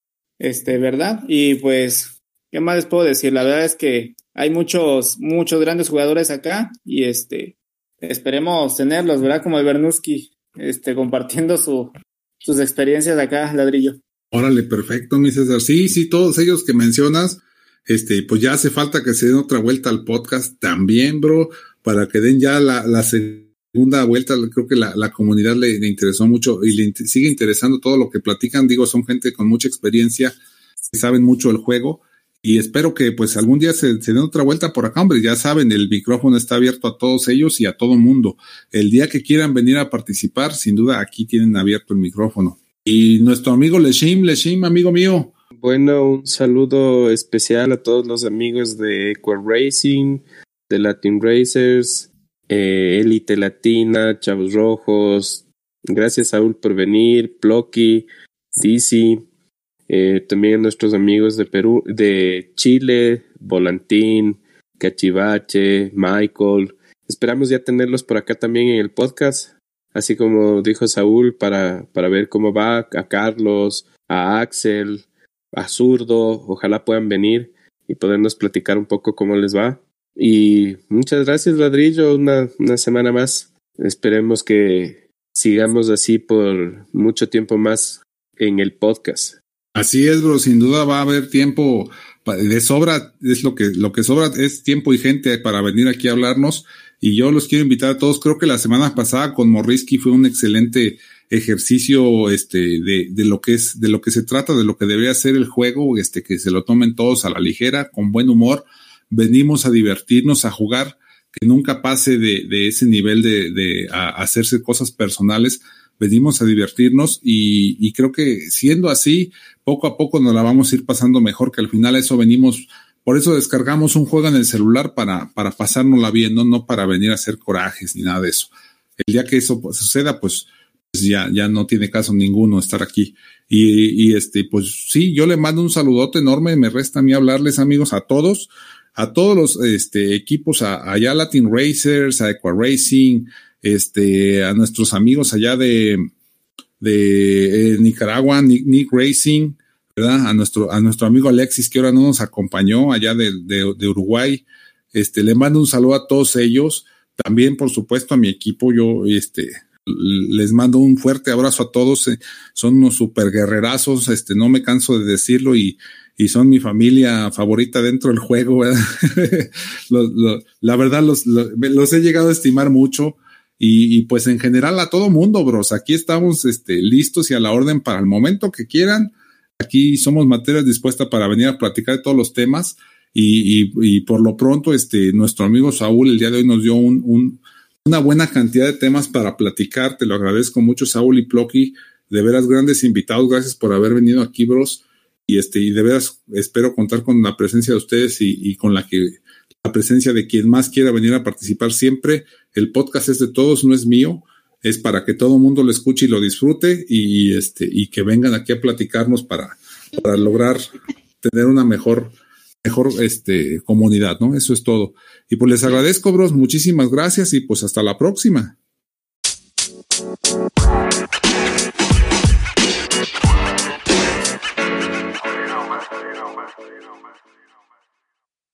este, ¿verdad? Y pues, ¿qué más les puedo decir? La verdad es que hay muchos, muchos grandes jugadores acá y este, esperemos tenerlos, ¿verdad? Como el Bernuski, este, compartiendo su, sus experiencias acá, ladrillo. Órale, perfecto, mi César. Sí, sí, todos ellos que mencionas, este, pues ya hace falta que se den otra vuelta al podcast también, bro, para que den ya la, segunda vuelta. Creo que la, la comunidad le, le, interesó mucho y le sigue interesando todo lo que platican. Digo, son gente con mucha experiencia, saben mucho del juego y espero que pues algún día se, den otra vuelta por acá, hombre, ya saben, el micrófono está abierto a todos ellos y a todo mundo. El día que quieran venir a participar, sin duda aquí tienen abierto el micrófono. Y nuestro amigo Leshim, Leshim, amigo mío. Bueno, un saludo especial a todos los amigos de Equal Racing, de Latin Racers, eh, Elite Latina, Chavos Rojos. Gracias, Saúl, por venir, Plocky, DC, eh, también nuestros amigos de Perú, de Chile, Volantín, Cachivache, Michael. Esperamos ya tenerlos por acá también en el podcast así como dijo Saúl, para, para ver cómo va a Carlos, a Axel, a Zurdo, ojalá puedan venir y podernos platicar un poco cómo les va. Y muchas gracias, Ladrillo, una, una semana más. Esperemos que sigamos así por mucho tiempo más en el podcast. Así es, bro, sin duda va a haber tiempo de sobra, es lo que, lo que sobra es tiempo y gente para venir aquí a hablarnos y yo los quiero invitar a todos. Creo que la semana pasada con Morrisky fue un excelente ejercicio este, de, de, lo que es, de lo que se trata, de lo que debería ser el juego, este, que se lo tomen todos a la ligera, con buen humor. Venimos a divertirnos, a jugar, que nunca pase de, de ese nivel de, de a hacerse cosas personales. Venimos a divertirnos y, y creo que siendo así, poco a poco nos la vamos a ir pasando mejor, que al final eso venimos por eso descargamos un juego en el celular para, para pasárnosla bien, ¿no? no para venir a hacer corajes ni nada de eso. El día que eso suceda, pues, pues ya, ya no tiene caso ninguno estar aquí. Y, y, este, pues sí, yo le mando un saludote enorme, me resta a mí hablarles, amigos, a todos, a todos los este, equipos, a, allá Latin Racers, a Equa Racing, este, a nuestros amigos allá de, de eh, Nicaragua, Nick, Racing, ¿verdad? A nuestro, a nuestro amigo Alexis, que ahora no nos acompañó allá de, de, Uruguay. Este, le mando un saludo a todos ellos. También, por supuesto, a mi equipo, yo, este, les mando un fuerte abrazo a todos. Son unos super guerrerazos, este, no me canso de decirlo y, y son mi familia favorita dentro del juego, la verdad, los, los he llegado a estimar mucho. Y, y, pues en general a todo mundo, bros. Aquí estamos este, listos y a la orden para el momento que quieran Aquí somos materias dispuestas para venir a platicar de todos los temas y, y, y, por lo pronto, este, nuestro amigo Saúl el día de hoy nos dio un, un, una buena cantidad de temas para platicar. Te lo agradezco mucho, Saúl y Plocky. De veras, grandes invitados. Gracias por haber venido aquí, bros. Y este, y de veras espero contar con la presencia de ustedes y, y con la que la presencia de quien más quiera venir a participar siempre. El podcast es de todos, no es mío es para que todo el mundo lo escuche y lo disfrute y, este, y que vengan aquí a platicarnos para, para lograr tener una mejor, mejor este, comunidad, ¿no? Eso es todo. Y pues les agradezco, bros, muchísimas gracias y pues hasta la próxima.